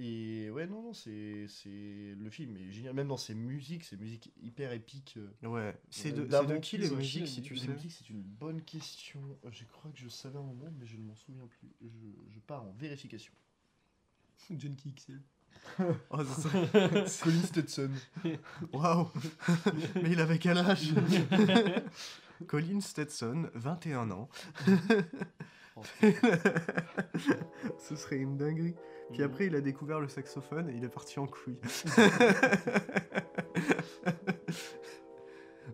Et ouais, non, non, c'est c'est- le film est génial. Même dans ses musiques, ses musiques hyper épiques. euh, Ouais, c'est euh, de, c'est de qui les musiques si tu sais musiques, c'est une bonne question. Euh, Je crois que je savais un moment, mais je ne m'en souviens plus. Je, je pars en vérification. (laughs) John XL. (laughs) Oh, c'est ça. (laughs) Colin Stetson. Waouh Mais il avait quel âge? (laughs) Colin Stetson, 21 ans. (laughs) Ce serait une dinguerie. Puis après, il a découvert le saxophone et il est parti en couille. (laughs)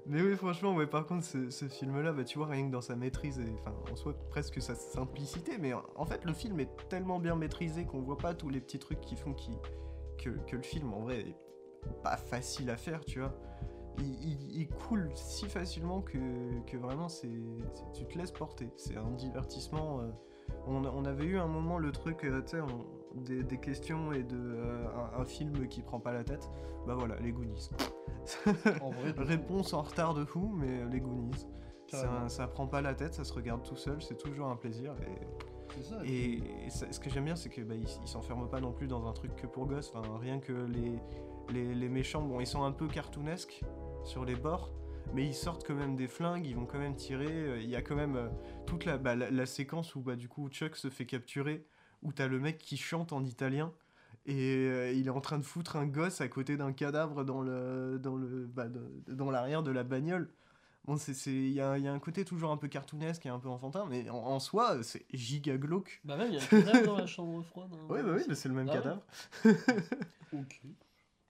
Mais oui, franchement, ouais, par contre, ce, ce film-là, bah, tu vois, rien que dans sa maîtrise, et, enfin, en soi, presque sa simplicité, mais en, en fait, le film est tellement bien maîtrisé qu'on voit pas tous les petits trucs qui font qui, que, que le film, en vrai, est pas facile à faire, tu vois. Il, il- il coule si facilement que, que vraiment, c'est, tu te laisses porter. C'est un divertissement. euh, on, avait eu un moment le truc, euh, tu sais, on- des, des questions et de euh, un, un film qui prend pas la tête. Bah voilà, les Goonies. En vrai. (laughs) Réponse en retard de fou, mais les Goonies. Ça, ça prend pas la tête, ça se regarde tout seul, c'est toujours un plaisir. Et, C'est ça. et, et ça- ce que j'aime bien, c'est que bah, ils s'enferment pas non plus dans un truc que pour gosses. Enfin, rien que les, les, les méchants, bon, ils sont un peu cartoonesques sur les bords, mais ils sortent quand même des flingues, ils vont quand même tirer. euh, Il y a quand même euh, toute la, bah, la, la séquence où bah, du coup Chuck se fait capturer, où t'as le mec qui chante en italien. Et euh, il est en train de foutre un gosse à côté d'un cadavre dans le dans le bah, de- dans l'arrière de la bagnole. Bon, c'est c'est- il y a, y a un côté toujours un peu cartoonesque et un peu enfantin, mais en, en soi, c'est giga glauque. Bah même, il y a un cadavre dans la chambre froide. hein. (laughs) Ouais, bah oui, mais c'est le même Ah ouais cadavre. (laughs) Ok.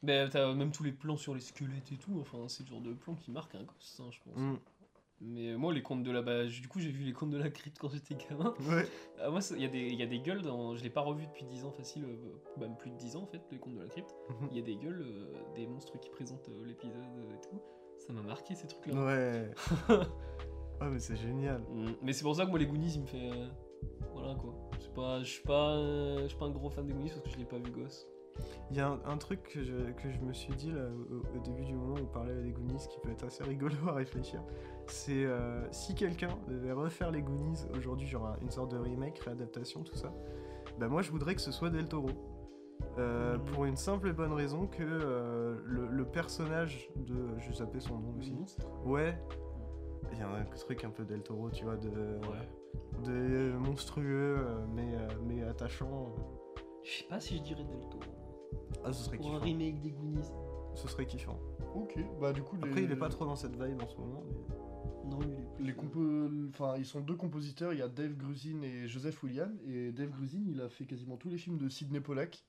Bah t'as même tous les plans sur les squelettes et tout, enfin c'est le genre de plan qui marque un gosse, hein, je pense. Mm. Mais moi les contes de la... Bah, du coup j'ai vu les contes de la crypte quand j'étais gamin. Ouais. (laughs) Ah, moi il y, a des- y a des gueules, dans... je l'ai pas revu depuis 10 ans facile, euh, même plus de 10 ans en fait, les contes de la crypte. Mhm. Il y a des gueules, euh, des monstres qui présentent euh, l'épisode et tout. Ça m'a marqué ces trucs là. Ouais. (laughs) Ah, mais c'est génial. Mm, Mais c'est pour ça que moi les Goonies il me fait... Voilà quoi. Je pas, suis pas, suis pas un gros fan des Goonies parce que je l'ai pas vu gosse. Il y a un, un truc que je, que je me suis dit là, au, au début du moment où on parlait des Goonies qui peut être assez rigolo à réfléchir. C'est euh, si quelqu'un devait refaire les Goonies aujourd'hui, genre un- une sorte de remake, réadaptation, tout ça, bah moi je voudrais que ce soit Del Toro. Euh, Mhm. Pour une simple et bonne raison que euh, le, le personnage de. Je vais zapper son nom aussi. Ouais. Il y a un truc un peu Del Toro, tu vois, de, Ouais. de monstrueux mais, mais attachant. Je sais pas si je dirais Del Toro. Ah, ce serait Pour un kiffant. remake des Goonies. Ce serait kiffant. Ok, bah du coup, Après, les... il est pas trop dans cette vibe en ce moment. Mais... Non, il est plus. Les compo... Enfin, ils sont deux compositeurs, il y a Dave Grusin et Joseph William. Et Dave Grusin, il a fait quasiment tous les films de Sidney Pollack.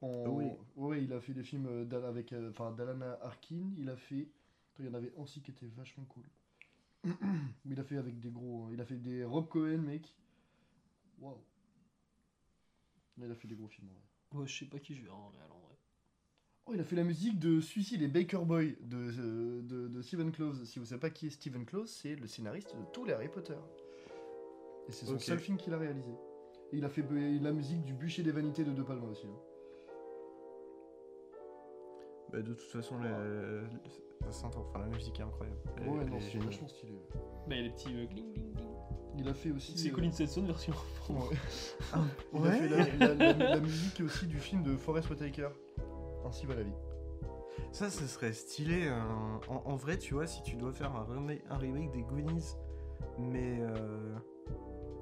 En... Ah oui. Ouais, il a fait des films euh, d'Al- avec euh, enfin, d'Alana Arkin. Il a fait... Attends, Il y en avait un aussi qui était vachement cool. (clears throat) Mais il a fait avec des gros. Il a fait des Rob Cohen, mec. Waouh. Il a fait des gros films. ouais. Ouais, je sais pas qui je verrai en réel en vrai. Oh, il a fait la musique de Suicide et Baker Boy de, euh, de, de Stephen Close. Si vous savez pas qui est Stephen Close, c'est le scénariste de tous les Harry Potter. Et c'est son Ok. seul film qu'il a réalisé. Et il a fait la musique du Bûcher des Vanités de De Palma aussi. hein. Bah, de toute façon, la, la, synth- enfin, la musique est incroyable. Elle- Ouais, elle non, est c'est vachement stylé. Bah, il y a les petits euh, cling cling cling. Il a fait aussi. C'est euh, Colin Stetson version. ouais. Ah, (laughs) Il a fait la, la- la- la musique aussi du film de Forest Whitaker. Ainsi va la vie. Ça, ce serait stylé. hein. En, en vrai, tu vois, si tu dois faire un remake, un remake des Goonies, mais. euh,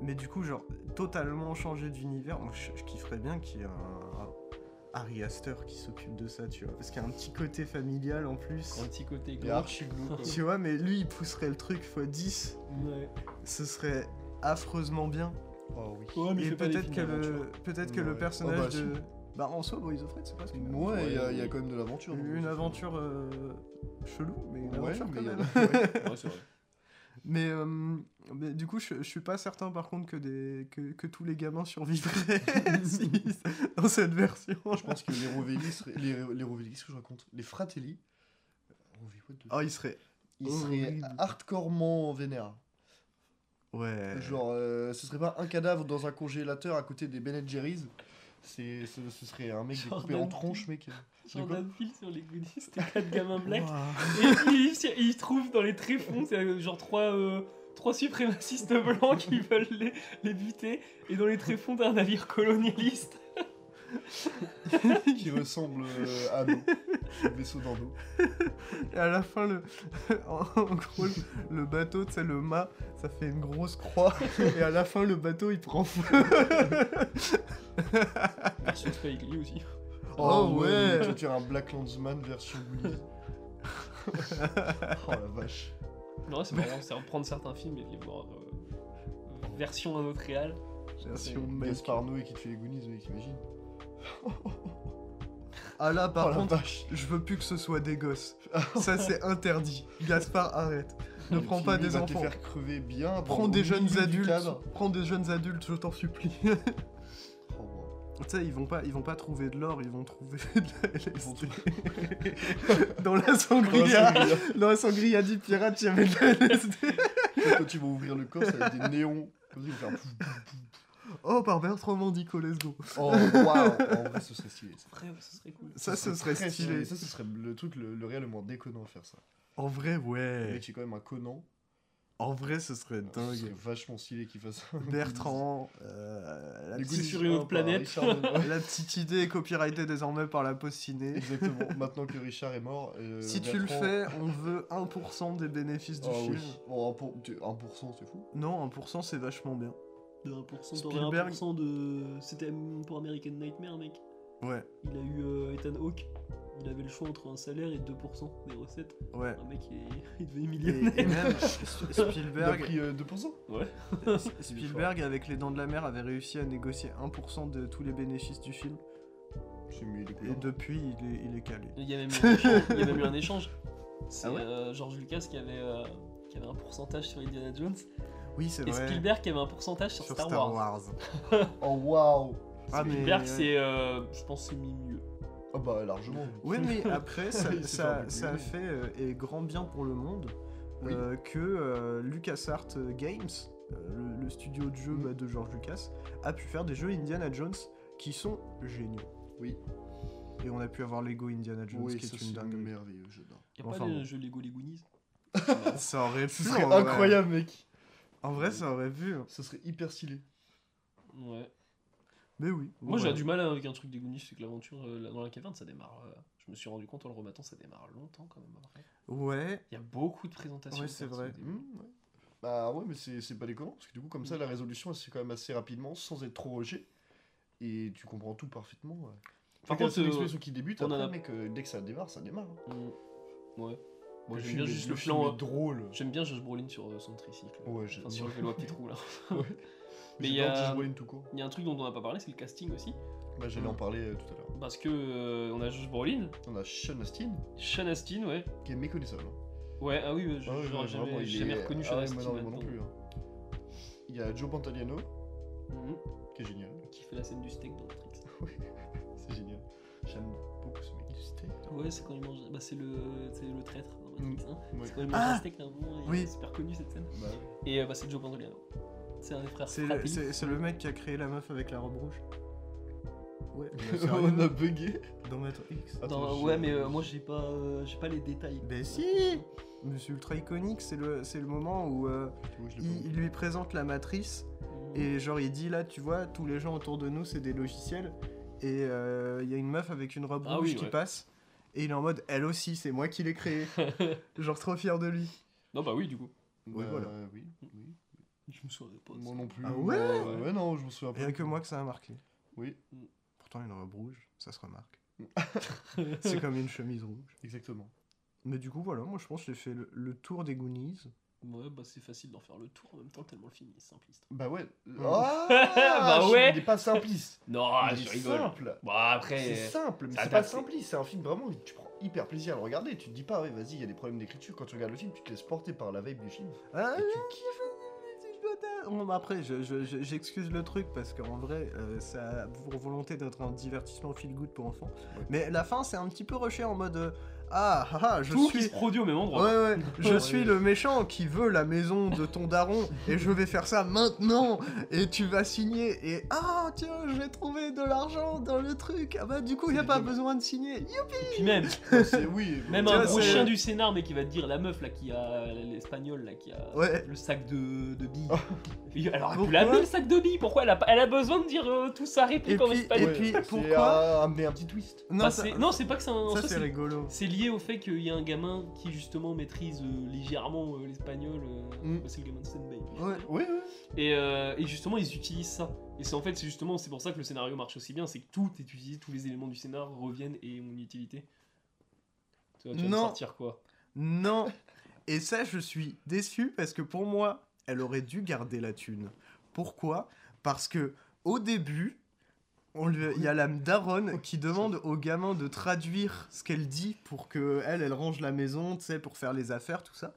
Mais du coup, genre, totalement changer d'univers, moi je, je kifferais bien qu'il y ait un, un Harry Astor qui s'occupe de ça, tu vois. Parce qu'il y a un petit côté familial en plus. Un petit côté Il est glauque. archi glauque. quoi. Tu vois, mais lui, il pousserait le truc x 10. Ouais. Ce serait affreusement bien. Oh oui. Ouais, mais Et peut-être que, le, peut-être que Ouais. le personnage Oh, bah, de. Bah, en soi, Boys of c'est pas ce qu'il Ouais, il y, a- il y a quand même de l'aventure. dans Une aventure euh, chelou, mais une Ouais, aventure mais quand a- même. Ouais, c'est vrai. Mais, euh, mais du coup, je, je suis pas certain par contre que, des, que, que tous les gamins survivraient (laughs) si- dans cette version. Je pense que les Rovelli seraient. Les, les Rovelli, qu'est-ce que je raconte Les Fratelli. What the- Oh, il serait. Ils seraient hardcorement vénères. Ouais. Genre, euh, ce serait pas un cadavre dans un congélateur à côté des Ben Jerry's. C'est, ce, ce serait un mec découpé en tranches, mec. Jordan Peele sur les Goonies, c'était quatre gamins blacks. Ouah. Et ils, ils trouvent dans les tréfonds, c'est euh, genre trois, euh, trois suprémacistes blancs qui veulent les, les buter. Et dans les tréfonds d'un navire colonialiste. (laughs) qui ressemble euh, à nous. Le vaisseau d'Ando. Et à la fin, le... (laughs) en gros, le, le bateau, tu sais, le mât, ça fait une grosse croix. Et à la fin, le bateau, il prend feu. Version Spike Lee aussi. Oh, ouais. Tu vas faire un Black Landsman version Goonies. (laughs) oh la vache. Non, c'est marrant, c'est reprendre certains films et de les voir euh, version à notre réal. Version mec. Gaspard Noé qui te fait les Goonies, mec, t'imagines Ah là, par Oh contre, vache. je veux plus que ce soit des gosses. (laughs) Ça, c'est interdit. Gaspard, arrête. Ne prends pas des va enfants. te faire crever bien. Prends des jeunes adultes. Prends des jeunes adultes, je t'en supplie. (laughs) Oh, tu sais, ils vont pas, ils vont pas trouver de l'or, ils vont trouver (laughs) de la LSD. (laughs) Dans la sangria, dans la sangria du pirate, il y avait de la LSD. Quand ils vont ouvrir le coffre, ça va être des néons. Comme ça. Oh, par Bertrand Mandico, let's go. Oh waouh En vrai, ce serait stylé. Ça, ce serait cool. Ça, ce serait très stylé. Ça, ce serait le truc le, le réel le moins déconnant à faire ça. En vrai, Le ouais. mec, c'est quand même un connant. En vrai, ce serait Ce serait dingue. vachement stylé qu'il fasse ça. Bertrand, (laughs) euh, la, sur une autre un par planète. Richard (laughs) la petite idée est copyrightée désormais par la Post Ciné. Exactement. (laughs) Maintenant que Richard est mort. euh, Si tu le fais, on veut 1% des bénéfices du Oh film. oui. Bon, 1%, pour- tu- 1%, c'est fou. Non, 1% c'est vachement bien. De 1%, t'aurais Spielberg. 1% de. C'était pour American Nightmare, mec. Ouais, Il a eu euh, Ethan Hawke. Il avait le choix entre un salaire et 2% des recettes. ouais. Un mec, il, (laughs) il devenait Et, millionnaire. et même (laughs) Il a Spielberg, pris euh, 2% Ouais. (laughs) Spielberg avec Les Dents de la Mer avait réussi à négocier 1% de tous les bénéfices du film. C'est il est Et depuis, il est, il est calé. Il y a même eu un échange. Il y a même eu un échange. C'est Ah ouais euh, George Lucas qui avait, euh, qui avait un pourcentage sur Indiana Jones Oui, c'est et vrai. Spielberg qui avait un pourcentage sur, sur Star, Star Wars. Wars. Oh waouh Ah, mais- Spielberg, c'est, euh, je pense, c'est mis mieux. Ah bah largement. Oui, mais (laughs) après, ça, ça, ça a fait euh, et grand bien pour le monde Oui. euh, que euh, LucasArts Games, euh, le, le studio de jeu Mm. bah, de George Lucas, a pu faire des jeux Indiana Jones qui sont géniaux. Oui. Et on a pu avoir Lego Indiana Jones Oui, qui ça est une dinguerie. merveilleux, j'adore. Y'a Enfin, pas de bon. jeu Lego Les Goonies (laughs) Ça aurait pu. Serait en vrai. incroyable, mec. En vrai, ça aurait pu. Ce serait hyper stylé. Ouais. Mais oui. Moi j'ai du mal avec un truc des Goonies, c'est que l'aventure euh, dans la caverne ça démarre. euh, je me suis rendu compte en le remettant, ça démarre longtemps quand même après. Ouais. Il y a beaucoup de présentations. Ouais, c'est vrai. début. Mmh, ouais. Bah ouais, mais c'est c'est pas déconnant, parce que du coup, comme ça, la résolution, elle se fait quand même assez rapidement, sans être trop rushée. Et tu comprends tout parfaitement. Ouais. Par Par contre, c'est euh, l'expression qui débute, on en après, a- mec, euh, dès que ça démarre, ça démarre. hein. Mm. Ouais. Moi j'aime film bien est- juste le film plan. est drôle. J'aime bien Josh Brolin sur euh, son tricycle. Ouais, Enfin, j'adore. sur le vélo à petite roue là. Ouais. (laughs) Mais il y a- y a un truc dont on n'a pas parlé, c'est le casting aussi. Bah, j'allais en parler euh, tout à l'heure. Parce que euh, on a Josh Brolin, On a Sean Astin, Sean Astin, ouais. qui est méconnaissable. hein. Ouais, ah oui, je- Ah j'aurais jamais, reconnu ah Sean ouais, Astin moi non, moi non là-dedans. plus. hein. Il y a Joe Pantoliano, Mhm. qui est génial. Qui fait la scène du steak dans Matrix. (laughs) C'est génial. J'aime beaucoup ce mec. Ouais, c'est quand il mange. Bah, c'est le, c'est le traître dans Matrix. hein. Ouais. C'est quand il mange Ah un steak à un moment, et Oui. c'est super connu cette scène. Bah, Et euh, bah, c'est Joe Pantoliano. C'est un des frères C'est le, Fratelli. c'est- c'est le mec qui a créé la meuf avec la robe rouge. Ouais, (laughs) on a bugué. dans Matrix. Attends, ouais, mais euh, moi j'ai pas, euh, j'ai pas les détails. Ben si c'est ultra iconique, c'est le, c'est le moment où euh, il, il lui présente la matrice Mhm. et genre il dit là tu vois tous les gens autour de nous c'est des logiciels et euh, il y a une meuf avec une robe Ah rouge oui, qui ouais. passe et il est en mode elle aussi c'est moi qui l'ai créée. (laughs) genre trop fier de lui. Non, bah oui, du coup. Ouais, Bah, voilà. Oui, oui. Je me souviens pas. de Moi ça. non plus. Ah ouais Euh, Ouais, non, je me souviens Il y pas. a que moi que ça a marqué. Oui, Pourtant une robe rouge, ça se remarque. (laughs) c'est comme une chemise rouge. exactement. Mais du coup voilà, moi je pense que j'ai fait le, le tour des Goonies. Ouais, bah c'est facile d'en faire le tour en même temps, tellement le film est simpliste. Bah ouais. (laughs) Bah je- ouais. Il est pas simpliste. Non, il je est rigole. simple. Bon, après. C'est simple, mais c'est pas simpliste. C'est un film vraiment où tu prends hyper plaisir à le regarder. Tu te dis pas, ouais, vas-y, il y a des problèmes d'écriture. Quand tu regardes le film, tu te laisses porter par la vibe du film. Ah, Et tu kiffes. Bon, bah après, je- je- je- j'excuse le truc parce qu'en vrai, euh, ça a pour volonté d'être un divertissement feel good pour enfants. Ouais. Mais la fin, c'est un petit peu rushé en mode euh, Ah, ah, ah, je Tout qui suis. se produit au même endroit. Ouais, ouais, (laughs) je suis le méchant qui veut la maison de ton daron et je vais faire ça maintenant et tu vas signer et ah tiens j'ai trouvé de l'argent dans le truc ah bah du coup il y a pas besoin de signer Et puis même, (laughs) oui. même un gros chien du scénar, mais qui va te dire la meuf là qui a l'espagnol là qui a Ouais. le sac de, de billes. Oh. Alors elle l'amener le sac de billes. Pourquoi elle a, elle a besoin de dire euh, tout sa réplique Et en puis- espagnol? et puis- (laughs) pourquoi à amener un petit twist. non Bah, ça, c'est- non, c'est pas que c'est un. ça c'est- rigolo C'est lié au fait qu'il y a un gamin qui justement maîtrise euh, légèrement euh, l'espagnol. euh, Mm. c'est le gamin de Stanbay. ouais. Et, et justement, ils utilisent ça. Et c'est en fait, c'est justement, c'est pour ça que le scénario marche aussi bien, c'est que tout est utilisé, tous les éléments du scénar reviennent et ont une utilité. Tu vas me Non. sortir quoi? Non. Et ça, je suis déçu parce que pour moi, elle aurait dû garder la thune. Pourquoi? Parce que au début, on lui- il y a la daronne qui demande au gamin de traduire ce qu'elle dit pour que elle, elle range la maison, tu sais, pour faire les affaires, tout ça.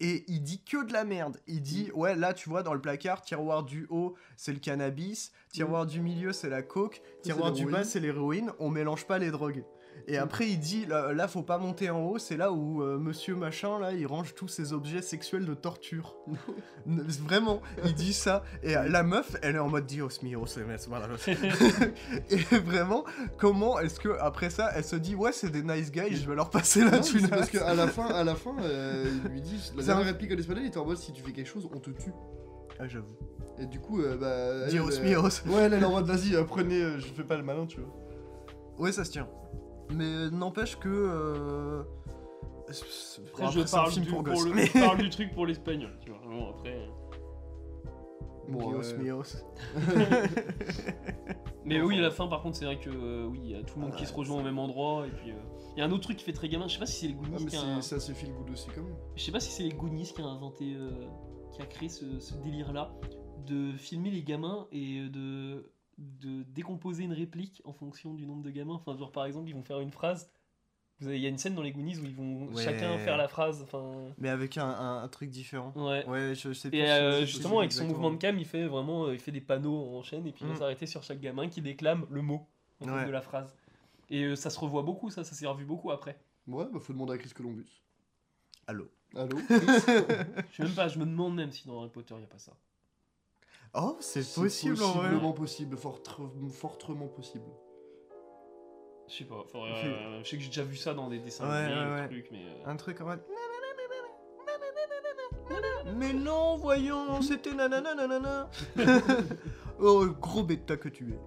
Et il dit que de la merde. Il dit, ouais, là, tu vois, dans le placard, tiroir du haut, c'est le cannabis, tiroir du milieu, c'est la coke, tiroir du bas, c'est l'héroïne, on mélange pas les drogues. Et après, il dit, là, là, faut pas monter en haut, c'est là où euh, monsieur machin, là, il range tous ses objets sexuels de torture. (laughs) Vraiment, il dit ça. Et euh, la meuf, elle est en mode Dios mio, c'est voilà. (laughs) Et vraiment, comment est-ce que après ça, elle se dit, ouais, c'est des nice guys, je vais leur passer la Non, thune. parce qu'à la fin, à la fin, euh, il lui dit la C'est un- dernière réplique en espagnol, il était en mode si tu fais quelque chose, on te tue. Ah, j'avoue. Et du coup, bah. Dios mios. Ouais, elle est en mode vas-y, prenez, je fais pas le malin, tu vois. Ouais, ça se tient. Mais euh, n'empêche que. euh, Après, je, parle film du, pour le- mais- je parle (laughs) du truc pour l'espagnol, tu vois. Bon, après. Bon, Dios euh, mios. (laughs) Mais oui, à la fin, par contre, c'est vrai que euh, oui, il y a tout le monde qui se rejoint au même endroit. Et puis, euh, il y a un autre truc qui fait très gamin. Je sais pas si c'est les Ah, Goonies mais qui a, c'est feel good aussi, quand même. je sais pas si c'est les Goonies qui a inventé, euh, qui a créé ce, ce délire-là de filmer les gamins et euh, de de décomposer une réplique en fonction du nombre de gamins. Enfin, genre par exemple, ils vont faire une phrase. Vous avez- Il y a une scène dans les Goonies où ils vont Ouais. chacun faire la phrase. Enfin, Mais avec un, un- un truc différent. ouais. Ouais, je, je sais. Et si- euh, justement, avec son exactement. mouvement de cam, il fait vraiment, euh, il fait des panneaux en chaîne et puis il va Mm. s'arrêter sur chaque gamin qui déclame le mot en fait, Ouais. de la phrase. Et euh, ça se revoit beaucoup, ça, ça s'est revu beaucoup après. Ouais, bah faut demander à Chris Columbus. Allô Allô (laughs) Je sais même pas, je me demande même si dans Harry Potter il y a pas ça. Oh, c'est possible en vrai. Possiblement possible, fort, fortement possible. Je sais pas, faudrait, euh, je sais que j'ai déjà vu ça dans des dessins Ouais, animés, ouais, ou ouais. trucs, mais euh, Un truc en mode. Mais non, voyons, c'était nanana nanana. (laughs) oh, gros bêta que tu es.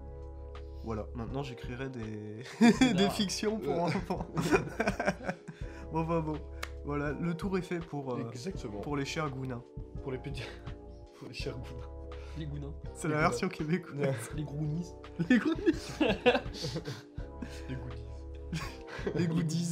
Voilà, maintenant j'écrirai des, (laughs) des fictions pour Euh. enfants. (laughs) bon, bah bon. Voilà, le tour est fait pour, euh, Exactement. pour les chers gounins. Pour les petits. pour les chers goûts. Les gounins, C'est la version québécoise. Ouais. les grounies. (laughs) Les goonies. (laughs) Les goodies. (laughs) Les goodies.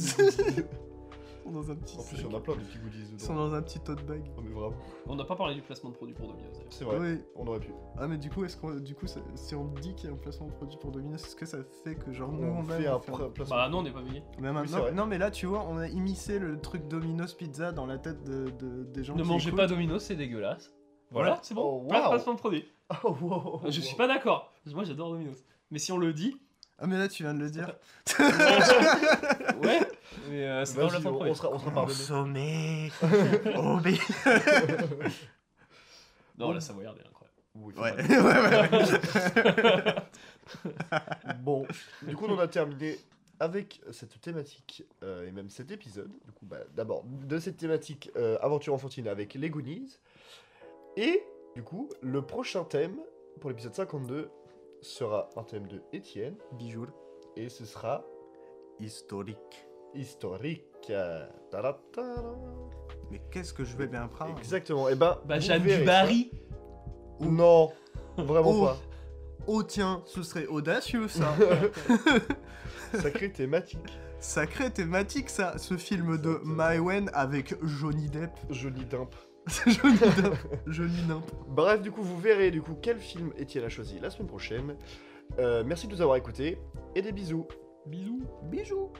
sont dans un petit En plus, il y en a plein des petits goodies Ils sont dans un petit tote bag. Non, mais vraiment, On n'a pas parlé du placement de produit pour Domino's. d'ailleurs. c'est vrai, Oui. on aurait pu. Ah mais du coup, est-ce qu'on, du coup, ça- si on dit qu'il y a un placement de produit pour Domino's, est-ce que ça fait que genre nous On on fait a un pr- placement. Bah non, on n'est pas payé. Mais c'est maintenant, vrai. non mais là tu vois, on a immiscé le truc Domino's Pizza dans la tête de, de- des gens Ne qui mangez écoutent. pas Domino's, c'est dégueulasse. Voilà, c'est bon. Oh, Pas de placement de produit. Oh, wow, Je suis pas d'accord. Moi, j'adore Domino's. Mais si on le dit, Ah mais là tu viens de le dire. (laughs) ouais. Mais euh, c'est placement de on, produit. on sera, on sera pardonné. Consommé. (laughs) Obé. (laughs) Non, la Savoyarde est incroyable. Oui, Ouais. ouais, ouais, ouais. Bon, du coup, on en a terminé avec cette thématique euh, et même cet épisode. Du coup, bah, d'abord de cette thématique euh, aventure enfantine avec les Goonies. Et du coup, le prochain thème pour l'épisode 52 sera un thème de Étienne Bijou. et ce sera Historique. historique. Mais qu'est-ce que je vais bien prendre? Exactement. Et ben, Bah, du. Barry. Non, vraiment Oh. pas. Oh tiens, ce serait audacieux ça. (laughs) Sacrée thématique. Sacrée thématique ça, ce film de Maïwen avec Johnny Depp. Johnny Dimp. Johnny Depp. Johnny Depp. Bref, du coup, vous verrez du coup quel film Étienne a choisi la semaine prochaine. Euh, merci de nous avoir écoutés et des bisous. Bisous. Bijou.